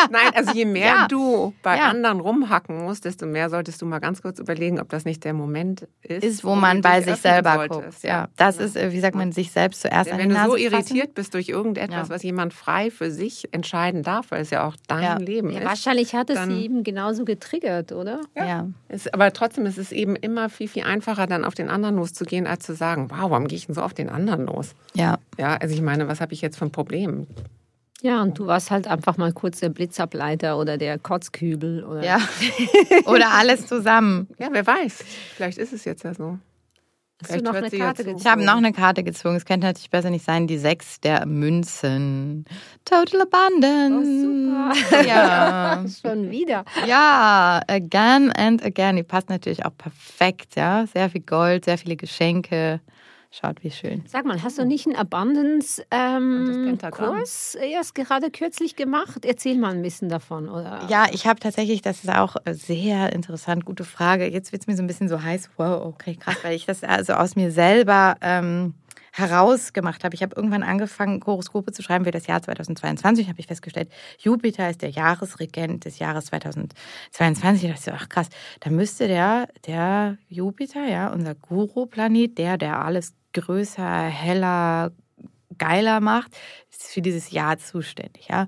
Nein, also je mehr Ja. du bei Ja. anderen rumhacken musst, desto mehr solltest du mal ganz kurz überlegen, ob das nicht der Moment ist, Ist, wo man bei sich selber solltest. guckt. Ja, das ist, wie sagt man, sich selbst zuerst Denn an wenn die du so fassen. irritiert bist durch irgendetwas, Ja. was jemand frei für sich entscheiden darf, weil es ja auch dein Ja. Leben Ja, ist. wahrscheinlich hat es dann- sie eben genauso getriggert, oder? Ja. Ist, aber trotzdem ist es eben immer viel, viel einfacher, dann auf den anderen loszugehen, als zu sagen, wow, warum gehe ich denn so auf den anderen los? ja. Ja, also ich meine, was habe ich jetzt für ein Problem? Ja, und du warst halt einfach mal kurz der Blitzableiter oder der Kotzkübel. Oder Ja. Oder alles zusammen. Ja, wer weiß. Vielleicht ist es jetzt ja so. Hast du Vielleicht noch hört eine Karte gezogen? Ich habe noch eine Karte gezogen. Es könnte natürlich besser nicht sein. Die sechs der Münzen. Total Abundance. Oh, super. Ja. Schon wieder. Ja, again and again. Die passt natürlich auch perfekt. Ja, sehr viel Gold, sehr viele Geschenke. Schaut, wie schön. Sag mal, hast du nicht einen Abundance-Kurs ähm. Kurs erst gerade kürzlich gemacht? Erzähl mal ein bisschen davon. Oder? Ja, ich habe tatsächlich, das ist auch sehr interessant, gute Frage. Jetzt wird es mir so ein bisschen so heiß. Wow, okay, krass, weil ich das also aus mir selber ähm, herausgemacht habe. Ich habe irgendwann angefangen, Horoskope zu schreiben für das Jahr 2022. habe ich festgestellt, Jupiter ist der Jahresregent des Jahres 2022. Ich dachte so, ach krass, da müsste der, der Jupiter, ja, unser Guru-Planet, der, der alles größer, heller, geiler macht, ist für dieses Jahr zuständig, ja.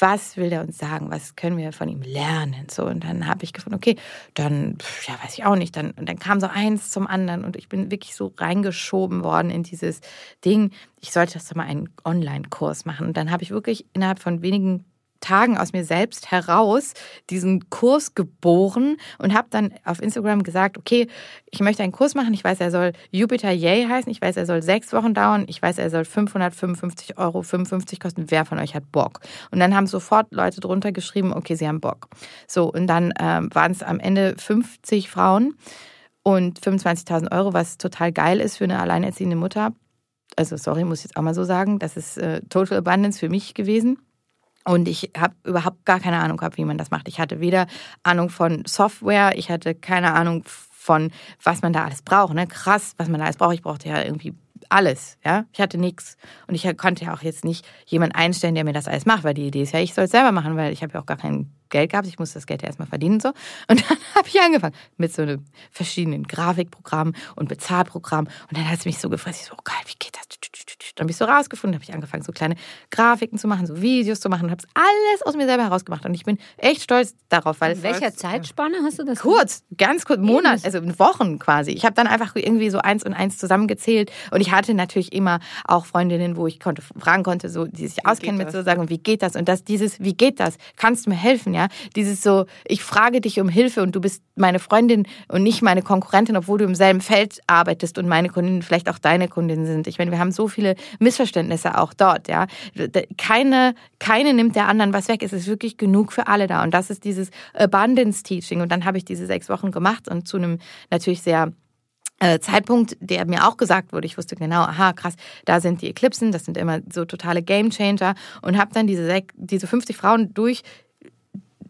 Was will der uns sagen? Was können wir von ihm lernen? So, und dann habe ich gefunden, okay, dann, ja, weiß ich auch nicht. Dann, und dann kam so eins zum anderen und ich bin wirklich so reingeschoben worden in dieses Ding. Ich sollte das doch mal einen Online-Kurs machen. Und dann habe ich wirklich innerhalb von wenigen Tagen aus mir selbst heraus diesen Kurs geboren und habe dann auf Instagram gesagt, okay, ich möchte einen Kurs machen. Ich weiß, er soll Jupiter Yay heißen. Ich weiß, er soll sechs Wochen dauern. Ich weiß, er soll 555 Euro 55 kosten. Wer von euch hat Bock? Und dann haben sofort Leute drunter geschrieben, okay, sie haben Bock. So, und dann ähm, waren es am Ende 50 Frauen und 25.000 Euro, was total geil ist für eine alleinerziehende Mutter. Also, sorry, muss ich jetzt auch mal so sagen. Das ist äh, Total Abundance für mich gewesen. Und ich habe überhaupt gar keine Ahnung gehabt, wie man das macht. Ich hatte weder Ahnung von Software, ich hatte keine Ahnung von, was man da alles braucht. Ne? Krass, was man da alles braucht. Ich brauchte ja irgendwie alles. Ja? Ich hatte nichts. Und ich konnte ja auch jetzt nicht jemanden einstellen, der mir das alles macht, weil die Idee ist ja, ich soll es selber machen, weil ich habe ja auch gar kein Geld gehabt. Ich musste das Geld ja erstmal verdienen so. Und dann habe ich angefangen mit so einem verschiedenen Grafikprogrammen und Bezahlprogrammen. Und dann hat es mich so gefressen. Ich so, oh geil, wie geht das? Dann habe ich so rausgefunden, habe ich angefangen, so kleine Grafiken zu machen, so Videos zu machen und habe es alles aus mir selber herausgemacht. Und ich bin echt stolz darauf, weil In welcher Zeitspanne hast du das Kurz, ganz kurz, Monat, also in Wochen quasi. Ich habe dann einfach irgendwie so eins und eins zusammengezählt und ich hatte natürlich immer auch Freundinnen, wo ich konnte fragen konnte, so die sich auskennen mit so sagen, wie geht das und das dieses, wie geht das? Kannst du mir helfen, ja? Dieses so, ich frage dich um Hilfe und du bist meine Freundin und nicht meine Konkurrentin, obwohl du im selben Feld arbeitest und meine Kundinnen vielleicht auch deine Kundinnen sind. Ich meine, wir haben so viele Missverständnisse auch dort, ja. Keine, keine nimmt der anderen was weg. Es ist wirklich genug für alle da und das ist dieses Abundance Teaching und dann habe ich diese sechs Wochen gemacht und zu einem natürlich sehr äh, Zeitpunkt, der mir auch gesagt wurde. Ich wusste genau, aha, krass, da sind die Eclipsen, das sind immer so totale Gamechanger und habe dann diese, diese 50 Frauen durch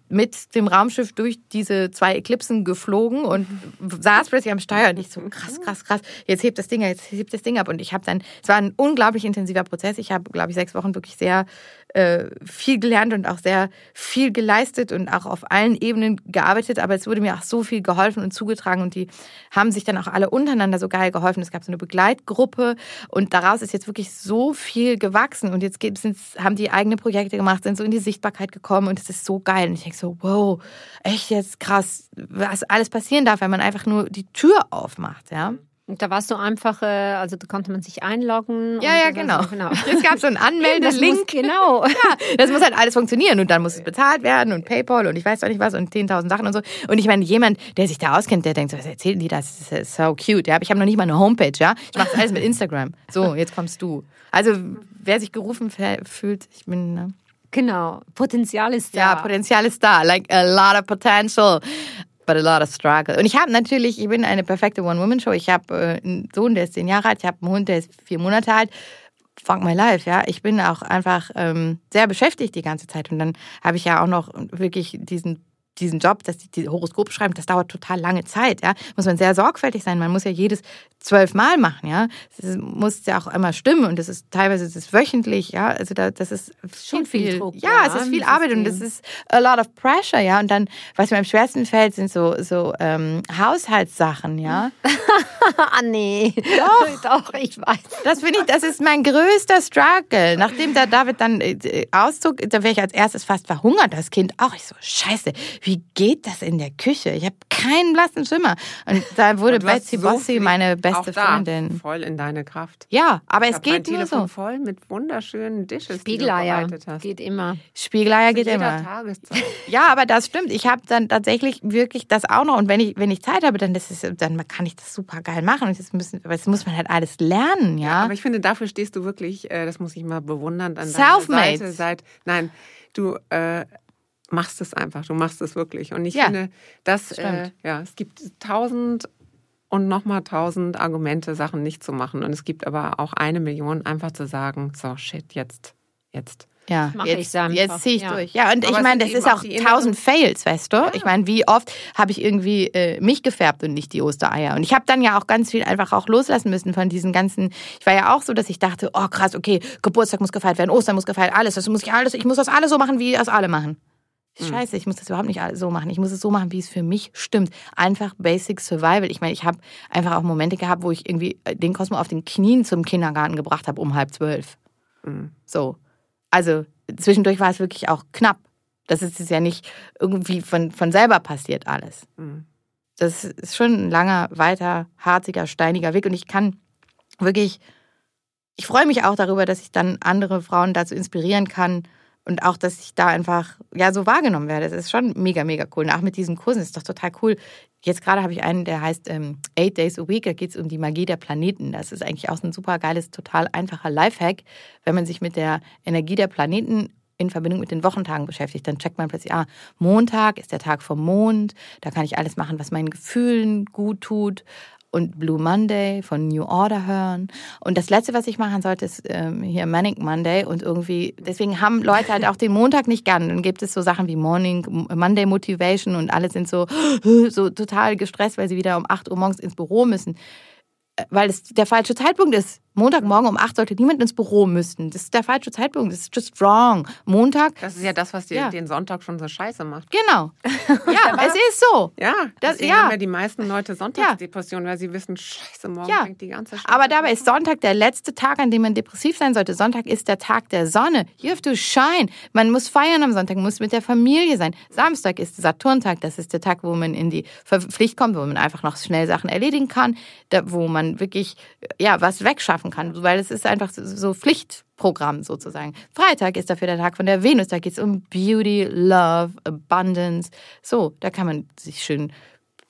mit dem Raumschiff durch diese zwei Eclipsen geflogen und saß plötzlich am Steuer. Und ich so krass, krass, krass. Jetzt hebt das Ding, jetzt hebt das Ding ab. Und ich habe dann, es war ein unglaublich intensiver Prozess. Ich habe, glaube ich, sechs Wochen wirklich sehr äh, viel gelernt und auch sehr viel geleistet und auch auf allen Ebenen gearbeitet, aber es wurde mir auch so viel geholfen und zugetragen. Und die haben sich dann auch alle untereinander so geil geholfen. Es gab so eine Begleitgruppe. Und daraus ist jetzt wirklich so viel gewachsen. Und jetzt haben die eigene Projekte gemacht, sind so in die Sichtbarkeit gekommen. Und es ist so geil. Und ich denke so, wow, echt jetzt krass, was alles passieren darf, wenn man einfach nur die Tür aufmacht, ja. Und da warst du einfach, äh, also da konnte man sich einloggen. Ja, und ja, genau. war's- genau. Es gab so einen Anmeldelink. genau. Ja, das muss halt alles funktionieren und dann muss es bezahlt werden und PayPal und ich weiß doch nicht was und 10.000 Sachen und so. Und ich meine, jemand, der sich da auskennt, der denkt, so, was erzählen die das? Das ist so cute. Ja, aber ich habe noch nicht mal eine Homepage, ja. Ich mache das alles mit Instagram. So, jetzt kommst du. Also, wer sich gerufen fühlt, ich bin, ne? Genau, Potenzial ist da. Ja, Potenzial ist da. Like a lot of potential. But a lot of struggle. Und ich habe natürlich, ich bin eine perfekte One-Woman-Show. Ich habe äh, einen Sohn, der ist zehn Jahre alt. Ich habe einen Hund, der ist vier Monate alt. Fuck my life, ja. Ich bin auch einfach ähm, sehr beschäftigt die ganze Zeit. Und dann habe ich ja auch noch wirklich diesen diesen Job, dass die, die Horoskop schreiben, das dauert total lange Zeit, ja. Muss man sehr sorgfältig sein. Man muss ja jedes zwölfmal machen, ja. Das muss ja auch immer stimmen und das ist teilweise das ist wöchentlich, ja. Also da, das ist Schon viel Druck, Ja, ja, es ist viel Arbeit und System. das ist a lot of pressure, ja. Und dann, was mir am schwersten fällt, sind so so ähm, Haushaltssachen, ja. ah, nee. Doch. Doch, ich weiß. Das finde ich, das ist mein größter Struggle. Nachdem der David dann äh, auszog, da wäre ich als erstes fast verhungert, das Kind auch. Ich so, scheiße, wie geht das in der Küche? Ich habe keinen blassen Schimmer. Und da wurde Und Betsy so Bossi viel- meine auch beste da Freundin. Voll in deine Kraft. Ja, aber Ich es geht nur Telefon so. voll mit wunderschönen Dishes, die du Spiegeleier hast. geht immer. Spiegeleier Zu geht jeder immer. Tageszeit. Ja, aber das stimmt. Ich habe dann tatsächlich wirklich das auch noch. Und wenn ich, wenn ich Zeit habe, dann, das ist, dann kann ich das super geil machen. Und das, müssen, aber das muss man halt alles lernen, ja. Aber ich finde, dafür stehst du wirklich, äh, das muss ich mal bewundern, an Selfmade. Seite. Seit, nein, du äh, machst es einfach, du machst es wirklich. Und ich Ja, finde, das, äh, stimmt. ja, es gibt tausend und nochmal tausend Argumente, Sachen nicht zu machen. Und es gibt aber auch eine Million, einfach zu sagen, so, shit, jetzt, jetzt. Ja, jetzt, jetzt ziehe ich ja. durch. Ja, und Aber ich meine, das ist auch tausend Fails, weißt du? Ich meine, wie oft habe ich irgendwie äh, mich gefärbt und nicht die Ostereier? Und ich habe dann ja auch ganz viel einfach auch loslassen müssen von diesen ganzen. Ich war ja auch so, dass ich dachte, oh krass, okay, Geburtstag muss gefeiert werden, Ostern muss gefeiert, alles, das muss ich alles, ich muss das alles so machen, wie das alle machen. Scheiße, ich muss das überhaupt nicht so machen. Ich muss es so machen, wie es für mich stimmt. Einfach Basic Survival. Ich meine, ich habe einfach auch Momente gehabt, wo ich irgendwie äh, den Cosmo auf den Knien zum Kindergarten gebracht habe um halb zwölf. So. Also zwischendurch war es wirklich auch knapp. Das ist es ja nicht irgendwie von, von selber passiert alles. Mhm. Das ist schon ein langer, weiter, harziger, steiniger Weg. Und ich kann wirklich, ich freue mich auch darüber, dass ich dann andere Frauen dazu inspirieren kann. Und auch, dass ich da einfach ja so wahrgenommen werde. Das ist schon mega, mega cool. Und auch mit diesen Kursen ist doch total cool. Jetzt gerade habe ich einen, der heißt ähm, Eight Days a Week. Da geht es um die Magie der Planeten. Das ist eigentlich auch ein super geiles, total einfacher Lifehack, wenn man sich mit der Energie der Planeten in Verbindung mit den Wochentagen beschäftigt, dann checkt man plötzlich, ah, Montag ist der Tag vom Mond, da kann ich alles machen, was meinen Gefühlen gut tut. Und Blue Monday von New Order hören. Und das Letzte, was ich machen sollte, ist ähm, hier Manic Monday. Und irgendwie, deswegen haben Leute halt auch den Montag nicht gern. Dann gibt es so Sachen wie Morning, Monday Motivation und alle sind so, so total gestresst, weil sie wieder um 8 Uhr morgens ins Büro müssen. Äh, Weil es der falsche Zeitpunkt ist. Montagmorgen um 8 sollte niemand ins Büro müssen. Das ist der falsche Zeitpunkt. Das ist just wrong. Montag, Das ist ja das, was dir Ja. den Sonntag schon so scheiße macht. genau. Ja, es ist so. Ja, Das- ja. haben ja die meisten Leute Sonntagsdepressionen, weil sie wissen, scheiße, morgen Ja. fängt die ganze Scheiße Aber dabei ist Sonntag der letzte Tag, an dem man depressiv sein sollte. Sonntag ist der Tag der Sonne. You have to shine. Man muss feiern am Sonntag, man muss mit der Familie sein. Samstag ist Saturntag. Das ist der Tag, wo man in die Pflicht kommt, wo man einfach noch schnell Sachen erledigen kann, da, wo man wirklich ja was wegschaffen kann, weil es ist einfach so- Pflichtprogramm sozusagen. Freitag ist dafür der Tag von der Venus. Da geht es um Beauty, Love, Abundance. So, da kann man sich schön,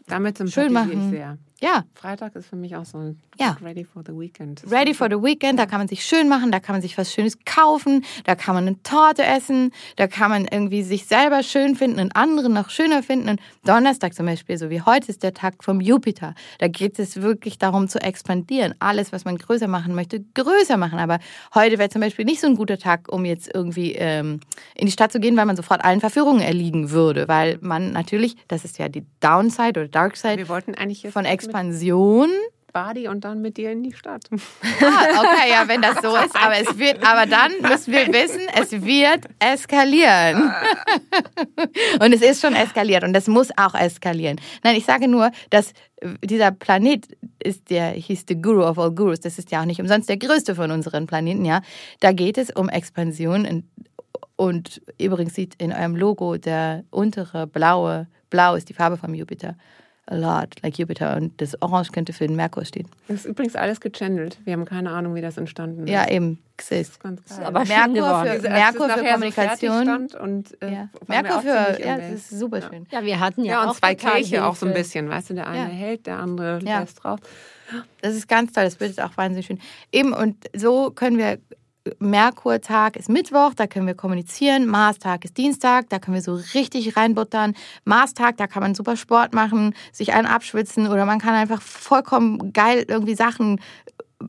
Damit Schön sympathisiere ich machen. Ja, Freitag ist für mich auch so ein Ja. ready for the weekend. Ready for the Weekend, da kann man sich schön machen, da kann man sich was Schönes kaufen, da kann man eine Torte essen, da kann man irgendwie sich selber schön finden und andere noch schöner finden. Und Donnerstag zum Beispiel, so wie heute, ist der Tag vom Jupiter. Da geht es wirklich darum zu expandieren. Alles, was man größer machen möchte, größer machen. Aber heute wäre zum Beispiel nicht so ein guter Tag, um jetzt irgendwie ähm, in die Stadt zu gehen, weil man sofort allen Verführungen erliegen würde. Weil man natürlich, das ist ja die Downside oder Darkside Wir wollten eigentlich von mit Expansion. Badi und dann mit dir in die Stadt. Ah, okay, ja, wenn das so ist. Aber es wird, aber dann müssen wir wissen, es wird eskalieren. Und es ist schon eskaliert und es muss auch eskalieren. Nein, ich sage nur, dass dieser Planet ist der, hieß the Guru of all Gurus. Das ist ja auch nicht umsonst der größte von unseren Planeten, ja. Da geht es um Expansion und, und übrigens sieht in eurem Logo der untere blaue, blau ist die Farbe vom Jupiter. A lot, like Jupiter. Und das Orange könnte für den Merkur stehen. Das ist übrigens alles gechannelt. Wir haben keine Ahnung, wie das entstanden ist. Ja, eben. Ist ganz geil. aber Merkur für, Merkur für so Kommunikation. stand und, äh, ja. Merkur für, ja, das Bild. ist super schön. Ja, wir hatten ja, Ja, auch und zwei Kelche auch so ein bisschen. Weißt du, der eine Ja. hält, der andere Ja. lässt drauf. Das ist ganz toll, das bildet auch wahnsinnig schön. Eben, und so können wir Merkurtag ist Mittwoch, da können wir kommunizieren. Marstag ist Dienstag, da können wir so richtig reinbuttern. Marstag, da kann man super Sport machen, sich einen abschwitzen oder man kann einfach vollkommen geil irgendwie Sachen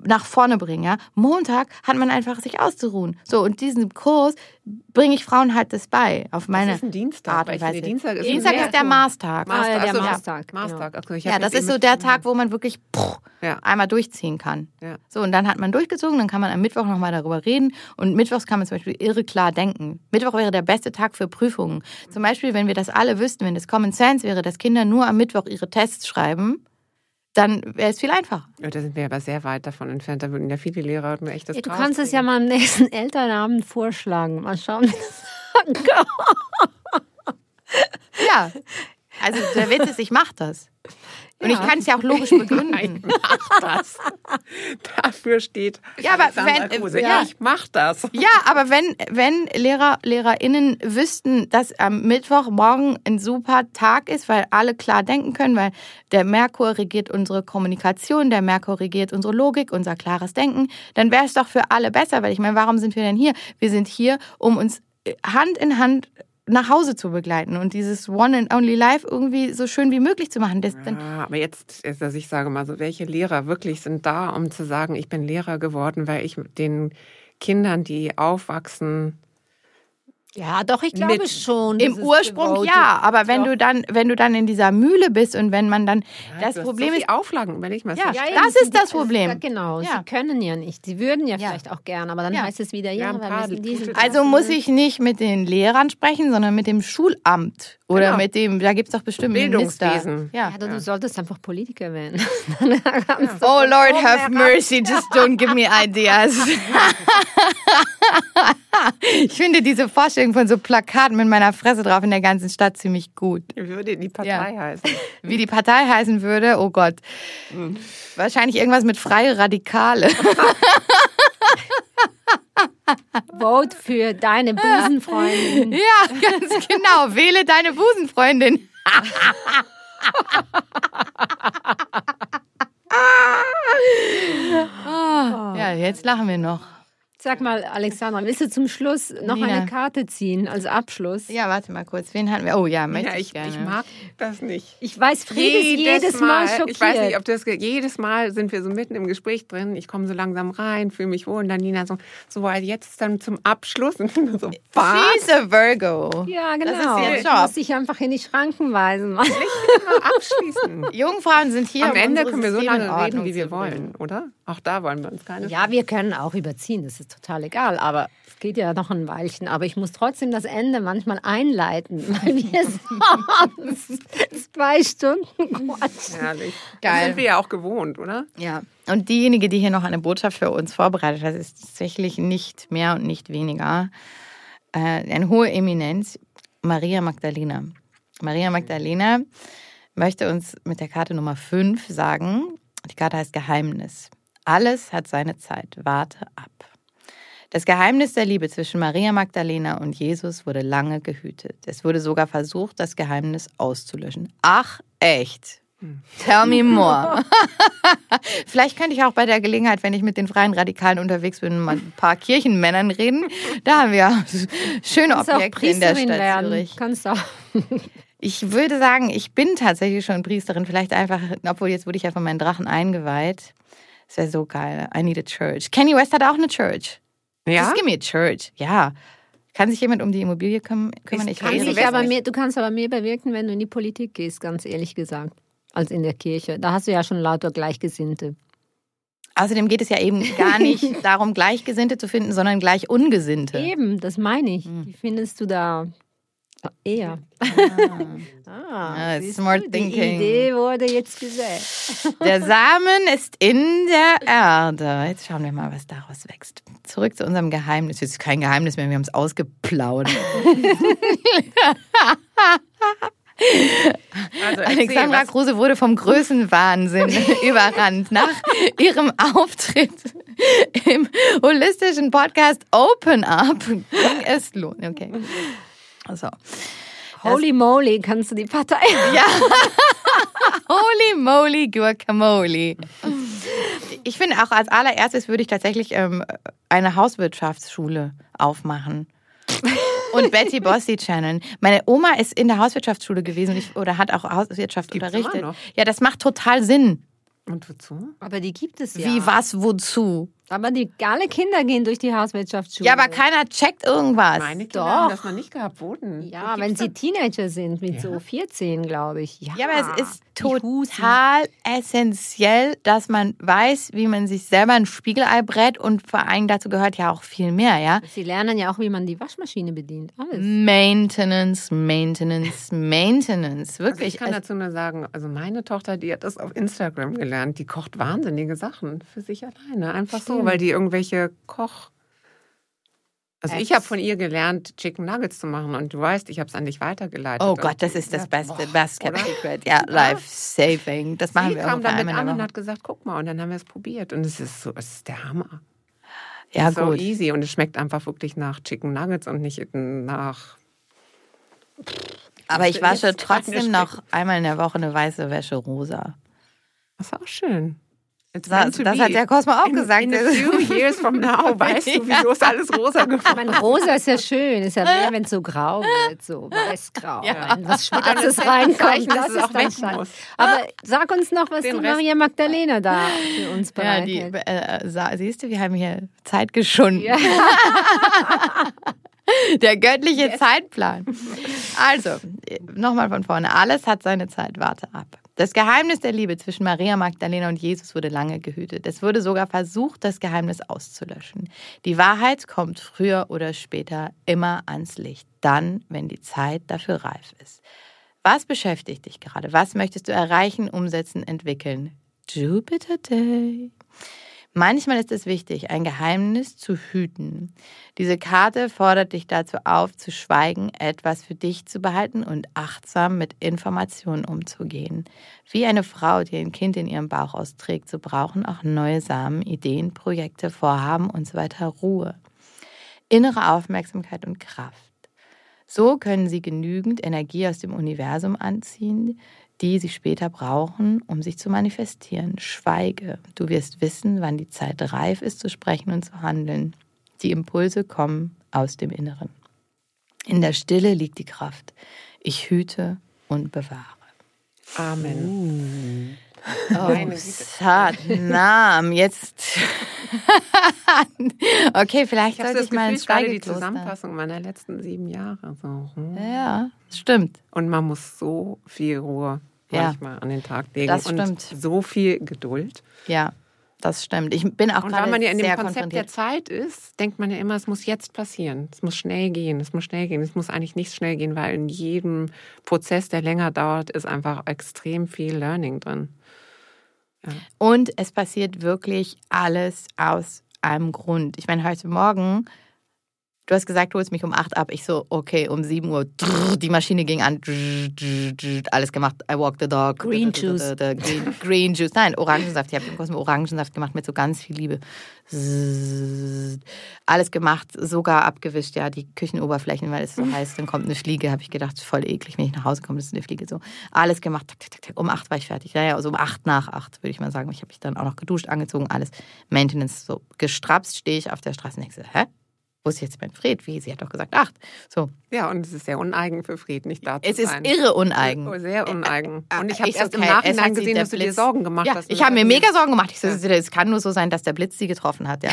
nach vorne bringen. Ja? Montag hat man einfach sich auszuruhen. So, und diesen Kurs bringe ich Frauen halt das bei. Auf meine das ist ein Dienstag. Art und Weise. Dienstag ist, Dienstag ist der Marathon. Marstag. Ah, der Achso, ja. Marstag, genau. Okay, Ja, das ist so der Tag, wo man wirklich puh, Ja. einmal durchziehen kann. Ja. So, und dann hat man durchgezogen, dann kann man am Mittwoch nochmal darüber reden. Und mittwochs kann man zum Beispiel irre klar denken. Mittwoch wäre der beste Tag für Prüfungen. Zum Beispiel, wenn wir das alle wüssten, wenn das Common Sense wäre, dass Kinder nur am Mittwoch ihre Tests schreiben, dann wäre es viel einfacher. Ja, da sind wir aber sehr weit davon entfernt. Da würden ja viele Lehrer nur echt das Ja, du kannst es kriegen. ja mal am nächsten Elternabend vorschlagen. Mal schauen, wie das Ja. Also der Witz ist, ich mache das. Und ich kann es ja auch logisch begründen. Nein, mach das. Dafür steht Ja, aber wenn- Kruse. ja. Ja, ich mach das. Ja, aber wenn, wenn Lehrer, LehrerInnen wüssten, dass am Mittwochmorgen ein super Tag ist, weil alle klar denken können, weil der Merkur regiert unsere Kommunikation, der Merkur regiert unsere Logik, unser klares Denken, dann wäre es doch für alle besser, weil ich meine, warum sind wir denn hier? Wir sind hier, um uns Hand in Hand nach Hause zu begleiten und dieses One and Only Life irgendwie so schön wie möglich zu machen. Das, Ja, aber jetzt, jetzt, also ich sage mal so, welche Lehrer wirklich sind da, um zu sagen, ich bin Lehrer geworden, weil ich den Kindern, die aufwachsen, Ja, doch, ich glaube Mit- schon. Im das ist Ursprung devoted. ja, aber wenn Doch. du dann, wenn du dann in dieser Mühle bist und wenn man dann, das du hast Problem so ist, Auflagen, überleg mal. Ja, ja, sind- das ist das Problem. Ja, genau, Ja. sie können ja nicht. Sie würden ja, Ja. vielleicht auch gern, aber dann Ja. heißt es wieder, Ja, ja, also muss ich nicht mit den Lehrern sprechen, sondern mit dem Schulamt oder Genau. mit dem, da gibt es doch bestimmt. Bildungswesen. Ja. Ja, du solltest einfach Politiker werden. Oh Lord, have mercy, just don't give me ideas. ich finde diese Vorstellung von so Plakaten mit meiner Fresse drauf in der ganzen Stadt ziemlich gut. Wie würde die Partei Ja. heißen? Wie die Partei heißen würde, oh Gott. Wahrscheinlich irgendwas mit freie Radikale. Vote für deine Busenfreundin. Ja, ganz genau. Wähle deine Busenfreundin. Ah, ja, jetzt lachen wir noch. Sag mal, Alexandra, willst du zum Schluss noch Nina. eine Karte ziehen als Abschluss? Ja, warte mal kurz. Wen hatten wir? Oh ja, möchte Ja, ich, ich, gerne. ich mag das nicht. Ich weiß, Friede ist jedes Mal, schockiert. Ich weiß nicht, ob das jedes Mal sind wir so mitten im Gespräch drin. Ich komme so langsam rein, fühle mich wohl und dann Nina so, so weil jetzt dann zum Abschluss und ich so was? She's a Virgo. ja, genau. Das ist ihr Ich Job. muss dich einfach in die Schranken weisen. Mal abschließen. Jungfrauen sind hier. Am um Ende können wir so lange reden, wie wir wollen, oder? Auch da wollen wir uns keine. Ja, wir können auch überziehen, das ist total egal, aber es geht ja noch ein Weilchen. Aber ich muss trotzdem das Ende manchmal einleiten, weil wir sonst zwei Stunden quatschen. Herrlich. Geil. Das sind wir ja auch gewohnt, oder? Ja. Und diejenige, die hier noch eine Botschaft für uns vorbereitet hat, ist tatsächlich nicht mehr und nicht weniger. Äh, eine hohe Eminenz, Maria Magdalena. Maria Magdalena möchte uns mit der Karte Nummer 5 sagen, die Karte heißt Geheimnis. Alles hat seine Zeit. Warte ab. Das Geheimnis der Liebe zwischen Maria Magdalena und Jesus wurde lange gehütet. Es wurde sogar versucht, das Geheimnis auszulöschen. Ach, echt? Tell me more. Vielleicht könnte ich auch bei der Gelegenheit, wenn ich mit den Freien Radikalen unterwegs bin, mal ein paar Kirchenmännern reden. Da haben wir schöne Objekte in der Stadt werden. Zürich. Kannst auch. Ich würde sagen, ich bin tatsächlich schon Priesterin. Vielleicht einfach, obwohl jetzt wurde ich ja von meinen Drachen eingeweiht. Das wäre so geil. I need a church. Kanye West hat auch eine Church. Ja? Just give me a church. Ja. Kann sich jemand um die Immobilie küm kümmern? Ich Kann sich aber nicht- mehr, du kannst aber mehr bewirken, wenn du in die Politik gehst, ganz ehrlich gesagt, als in der Kirche. Da hast du ja schon lauter Gleichgesinnte. Außerdem geht es ja eben gar nicht darum, Gleichgesinnte zu finden, sondern gleich Ungesinnte. Eben, das meine ich. Hm. Die findest du da eher. Ah, Ah, smart du, thinking. Die Idee wurde jetzt gesät. Der Samen ist in der Erde. Jetzt schauen wir mal, was daraus wächst. Zurück zu unserem Geheimnis. Jetzt ist kein Geheimnis mehr, wir haben es ausgeplaudert. Also Alexandra was- Kruse wurde vom Größenwahnsinn überrannt nach ihrem Auftritt im holistischen Podcast Open Up. Ging es los. Okay. Also, Holy moly, kannst du die Partei. ja. Holy moly guacamole. ich, finde auch als allererstes würde ich tatsächlich ähm, eine Hauswirtschaftsschule aufmachen. Und Betty Bossi channeln. Meine Oma ist in der Hauswirtschaftsschule gewesen ich, oder hat auch Hauswirtschaft Gibt's unterrichtet. immer noch? Ja, das macht total Sinn. Und wozu? Aber die gibt es ja. Wie, was, wozu? Aber die, alle Kinder gehen durch die Hauswirtschaftsschule. Ja, aber keiner checkt irgendwas. Meine Kinder Doch. haben das noch nicht gehabt. Wohnen. Ja, wenn sie Teenager sind, mit so 14, glaube ich. Ja, Ja, aber es ist. Total essentiell, dass man weiß, wie man sich selber ein Spiegelei brät und vor allem dazu gehört ja auch viel mehr, ja? Sie lernen ja auch, wie man die Waschmaschine bedient. Alles. Maintenance, Maintenance, Maintenance. Also Wirklich. ich kann es- dazu nur sagen, also meine Tochter, die hat das auf Instagram gelernt. Die kocht wahnsinnige Sachen für sich alleine. Einfach so, weil die irgendwelche Koch... Also ich Ex. habe von ihr gelernt, Chicken Nuggets zu machen und du weißt, ich habe es an dich weitergeleitet. Oh Gott, das ist das Beste, best kept secret. Ja, life saving. Das machen Sie wir kam einmal in an und hat gesagt, guck mal, und dann haben wir es probiert und es ist so, es ist der Hammer. Ja, so gut. easy und es schmeckt einfach wirklich nach Chicken Nuggets und nicht nach Aber ich wasche trotzdem noch einmal in der Woche eine weiße Wäsche rosa. Das ist auch schön. Das, das hat der Cosmo auch in, gesagt. In a few years from now weißt du, wieso ist alles rosa Ich geworden. meine, rosa ist ja schön. Ist ja mehr, wenn es so grau wird, so weiß-grau. Ja. Wenn was Schwarzes ja reinkommt, das ist auch dann schade. Aber sag uns noch, was Den die Rest- Maria Magdalena da für uns Ja, bereitet. die, äh, siehst du, wir haben hier Zeit geschunden. Ja. Der göttliche Zeitplan. Also, nochmal von vorne. Alles hat seine Zeit. Warte ab. Das Geheimnis der Liebe zwischen Maria Magdalena und Jesus wurde lange gehütet. Es wurde sogar versucht, das Geheimnis auszulöschen. Die Wahrheit kommt früher oder später immer ans Licht. Dann, wenn die Zeit dafür reif ist. Was beschäftigt dich gerade? Was möchtest du erreichen, umsetzen, entwickeln? Jupiter Day. Manchmal ist es wichtig, ein Geheimnis zu hüten. Diese Karte fordert dich dazu auf, zu schweigen, etwas für dich zu behalten und achtsam mit Informationen umzugehen. Wie eine Frau, die ein Kind in ihrem Bauch austrägt, so brauchen auch neue Samen, Ideen, Projekte, Vorhaben und so weiter Ruhe. Innere Aufmerksamkeit und Kraft. So können sie genügend Energie aus dem Universum anziehen, die sie später brauchen, um sich zu manifestieren. Schweige. Du wirst wissen, wann die Zeit reif ist, zu sprechen und zu handeln. Die Impulse kommen aus dem Inneren. In der Stille liegt die Kraft. Ich hüte und bewahre. Amen. Oh, Satnam. Jetzt. okay, vielleicht Ich sollte das ich mal Gefühl, es ist gerade die. Zusammenfassung meiner letzten sieben Jahre. So. hm. Ja, stimmt. Und man muss so viel Ruhe Ja. manchmal an den Tag legen Das und stimmt. so viel Geduld. Ja, das stimmt. Ich bin auch Und weil man ja in dem Konzept der. Zeit ist, denkt man ja immer, es muss jetzt passieren. Es muss schnell gehen. Es muss schnell gehen. Es muss eigentlich nicht schnell gehen, weil in jedem Prozess, der länger dauert, ist einfach extrem viel Learning drin. Und es passiert wirklich alles aus einem Grund. Ich meine, heute Morgen, du hast gesagt, du holst mich um 8 ab. Ich so, okay, um 7 Uhr, die Maschine ging an, alles gemacht. I walk the dog. Green Juice. Green, green Juice. Nein, Orangensaft. Ich habe dem Cosmo Orangensaft gemacht mit so ganz viel Liebe. Alles gemacht, sogar abgewischt, ja, die Küchenoberflächen, weil es so heiß, dann kommt eine Fliege, habe ich gedacht, voll eklig, wenn ich nach Hause komme, das ist eine Fliege so. Alles gemacht, tak, tak, tak, um acht war ich fertig. Naja, also um acht nach acht, würde ich mal sagen. Ich habe mich dann auch noch geduscht, angezogen, alles. Maintenance, so gestrapst stehe ich auf der Straße und denke, hä? Wo ist jetzt mein Fred? Wie? Sie hat doch gesagt acht. So, Ja, und es ist sehr uneigen für Fried, nicht da zu es ist sein. irre uneigen. Oh, sehr uneigen. Und ich habe ich erst im okay, hat Nachhinein gesehen, dass du dir Blitz- Sorgen gemacht ja, hast. ich habe mir mega Sorgen gemacht. Ich so, Ja. es kann nur so sein, dass der Blitz sie getroffen hat. Ja,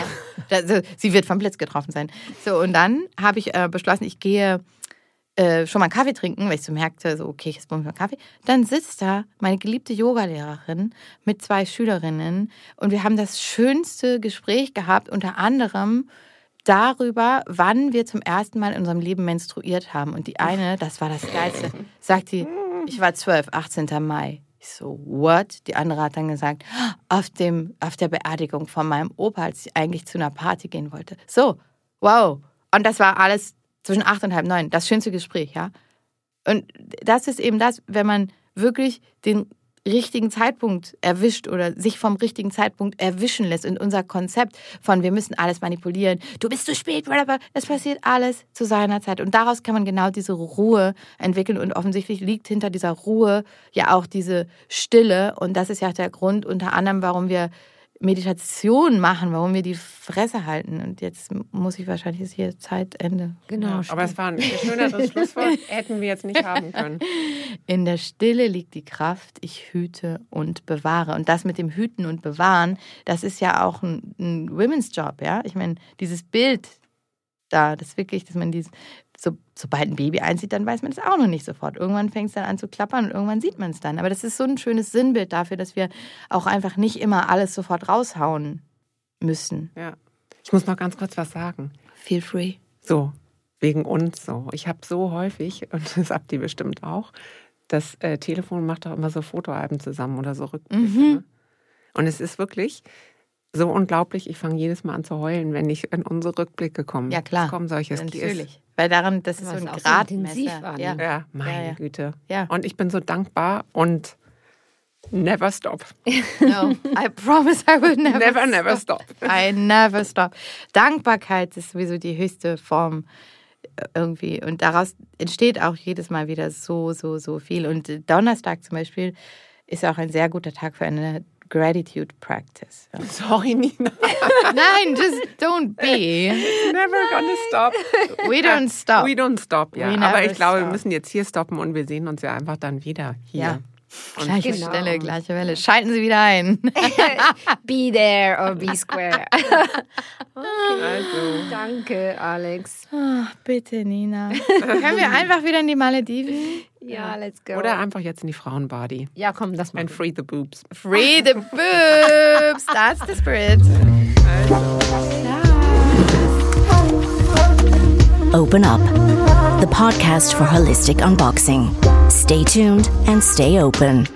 sie wird vom Blitz getroffen sein. So und dann habe ich äh, beschlossen, ich gehe äh, schon mal einen Kaffee trinken, weil ich so merkte, so okay, jetzt brauche ich mal Kaffee. Dann sitzt da meine geliebte Yogalehrerin mit zwei Schülerinnen und wir haben das schönste Gespräch gehabt, unter anderem darüber, wann wir zum ersten Mal in unserem Leben menstruiert haben. Und die eine, das war das Geilste, sagt sie, ich war 12, 18. Mai. Ich so, what? Die andere hat dann gesagt, auf, dem, auf der Beerdigung von meinem Opa, als ich eigentlich zu einer Party gehen wollte. So, wow. Und das war alles zwischen acht und halb neun. Das schönste Gespräch, ja. Und das ist eben das, wenn man wirklich den richtigen Zeitpunkt erwischt oder sich vom richtigen Zeitpunkt erwischen lässt. Und unser Konzept von wir müssen alles manipulieren, du bist zu spät, whatever, es passiert alles zu seiner Zeit. Und daraus kann man genau diese Ruhe entwickeln. Und offensichtlich liegt hinter dieser Ruhe ja auch diese Stille. Und das ist ja der Grund unter anderem, warum wir Meditation machen, warum wir die Fresse halten. Und jetzt muss ich wahrscheinlich ist hier Zeitende. Genau. Aber es war ein schöneres Schlusswort, hätten wir jetzt nicht haben können. In der Stille liegt die Kraft, ich hüte und bewahre. Und das mit dem Hüten und Bewahren, das ist ja auch ein, ein Women's Job, ja. Ich meine, dieses Bild da, das wirklich, dass man dieses, so, sobald ein Baby einzieht, dann weiß man es auch noch nicht sofort. Irgendwann fängt es dann an zu klappern und irgendwann sieht man es dann. Aber das ist so ein schönes Sinnbild dafür, dass wir auch einfach nicht immer alles sofort raushauen müssen. Ja. Ich muss noch ganz kurz was sagen. Feel free. So, wegen uns so. Ich habe so häufig, und das habt ihr bestimmt auch, das äh, Telefon macht doch immer so Fotoalben zusammen oder so Rückblicke. Mhm. Ne? Und es ist wirklich so unglaublich. Ich fange jedes Mal an zu heulen, wenn ich in unsere Rückblicke komme. Ja, klar. Es kommen solche Natürlich. Weil daran, das ist so ein so Gradmesser. war, ja. Ja, meine Ja, ja. Güte. Ja. Und ich bin so dankbar und never stop. No, I promise I will never, Never, never stop. I never stop. Dankbarkeit ist sowieso die höchste Form äh, irgendwie. Und daraus entsteht auch jedes Mal wieder so, so, so viel. Und Donnerstag zum Beispiel ist auch ein sehr guter Tag für eine Gratitude Practice. Ja. Sorry, Nina. Nein, just don't be. Never gonna stop. We don't stop. We don't stop, ja. We Aber ich glaube, wir stop. müssen jetzt hier stoppen und wir sehen uns ja einfach dann wieder hier. Ja. Gleiche Genau. Stelle, gleiche Welle. Schalten Sie wieder ein. Be there or be square. Also, Danke, Alex. Ach, bitte, Nina. Können wir einfach wieder in die Malediven? Ja, let's go. oder einfach jetzt in die Frauenbody. ja, komm, das mal. And free the boobs. Free the boobs. That's the spirit. Open Up, the podcast for holistic unboxing. Stay tuned and stay open.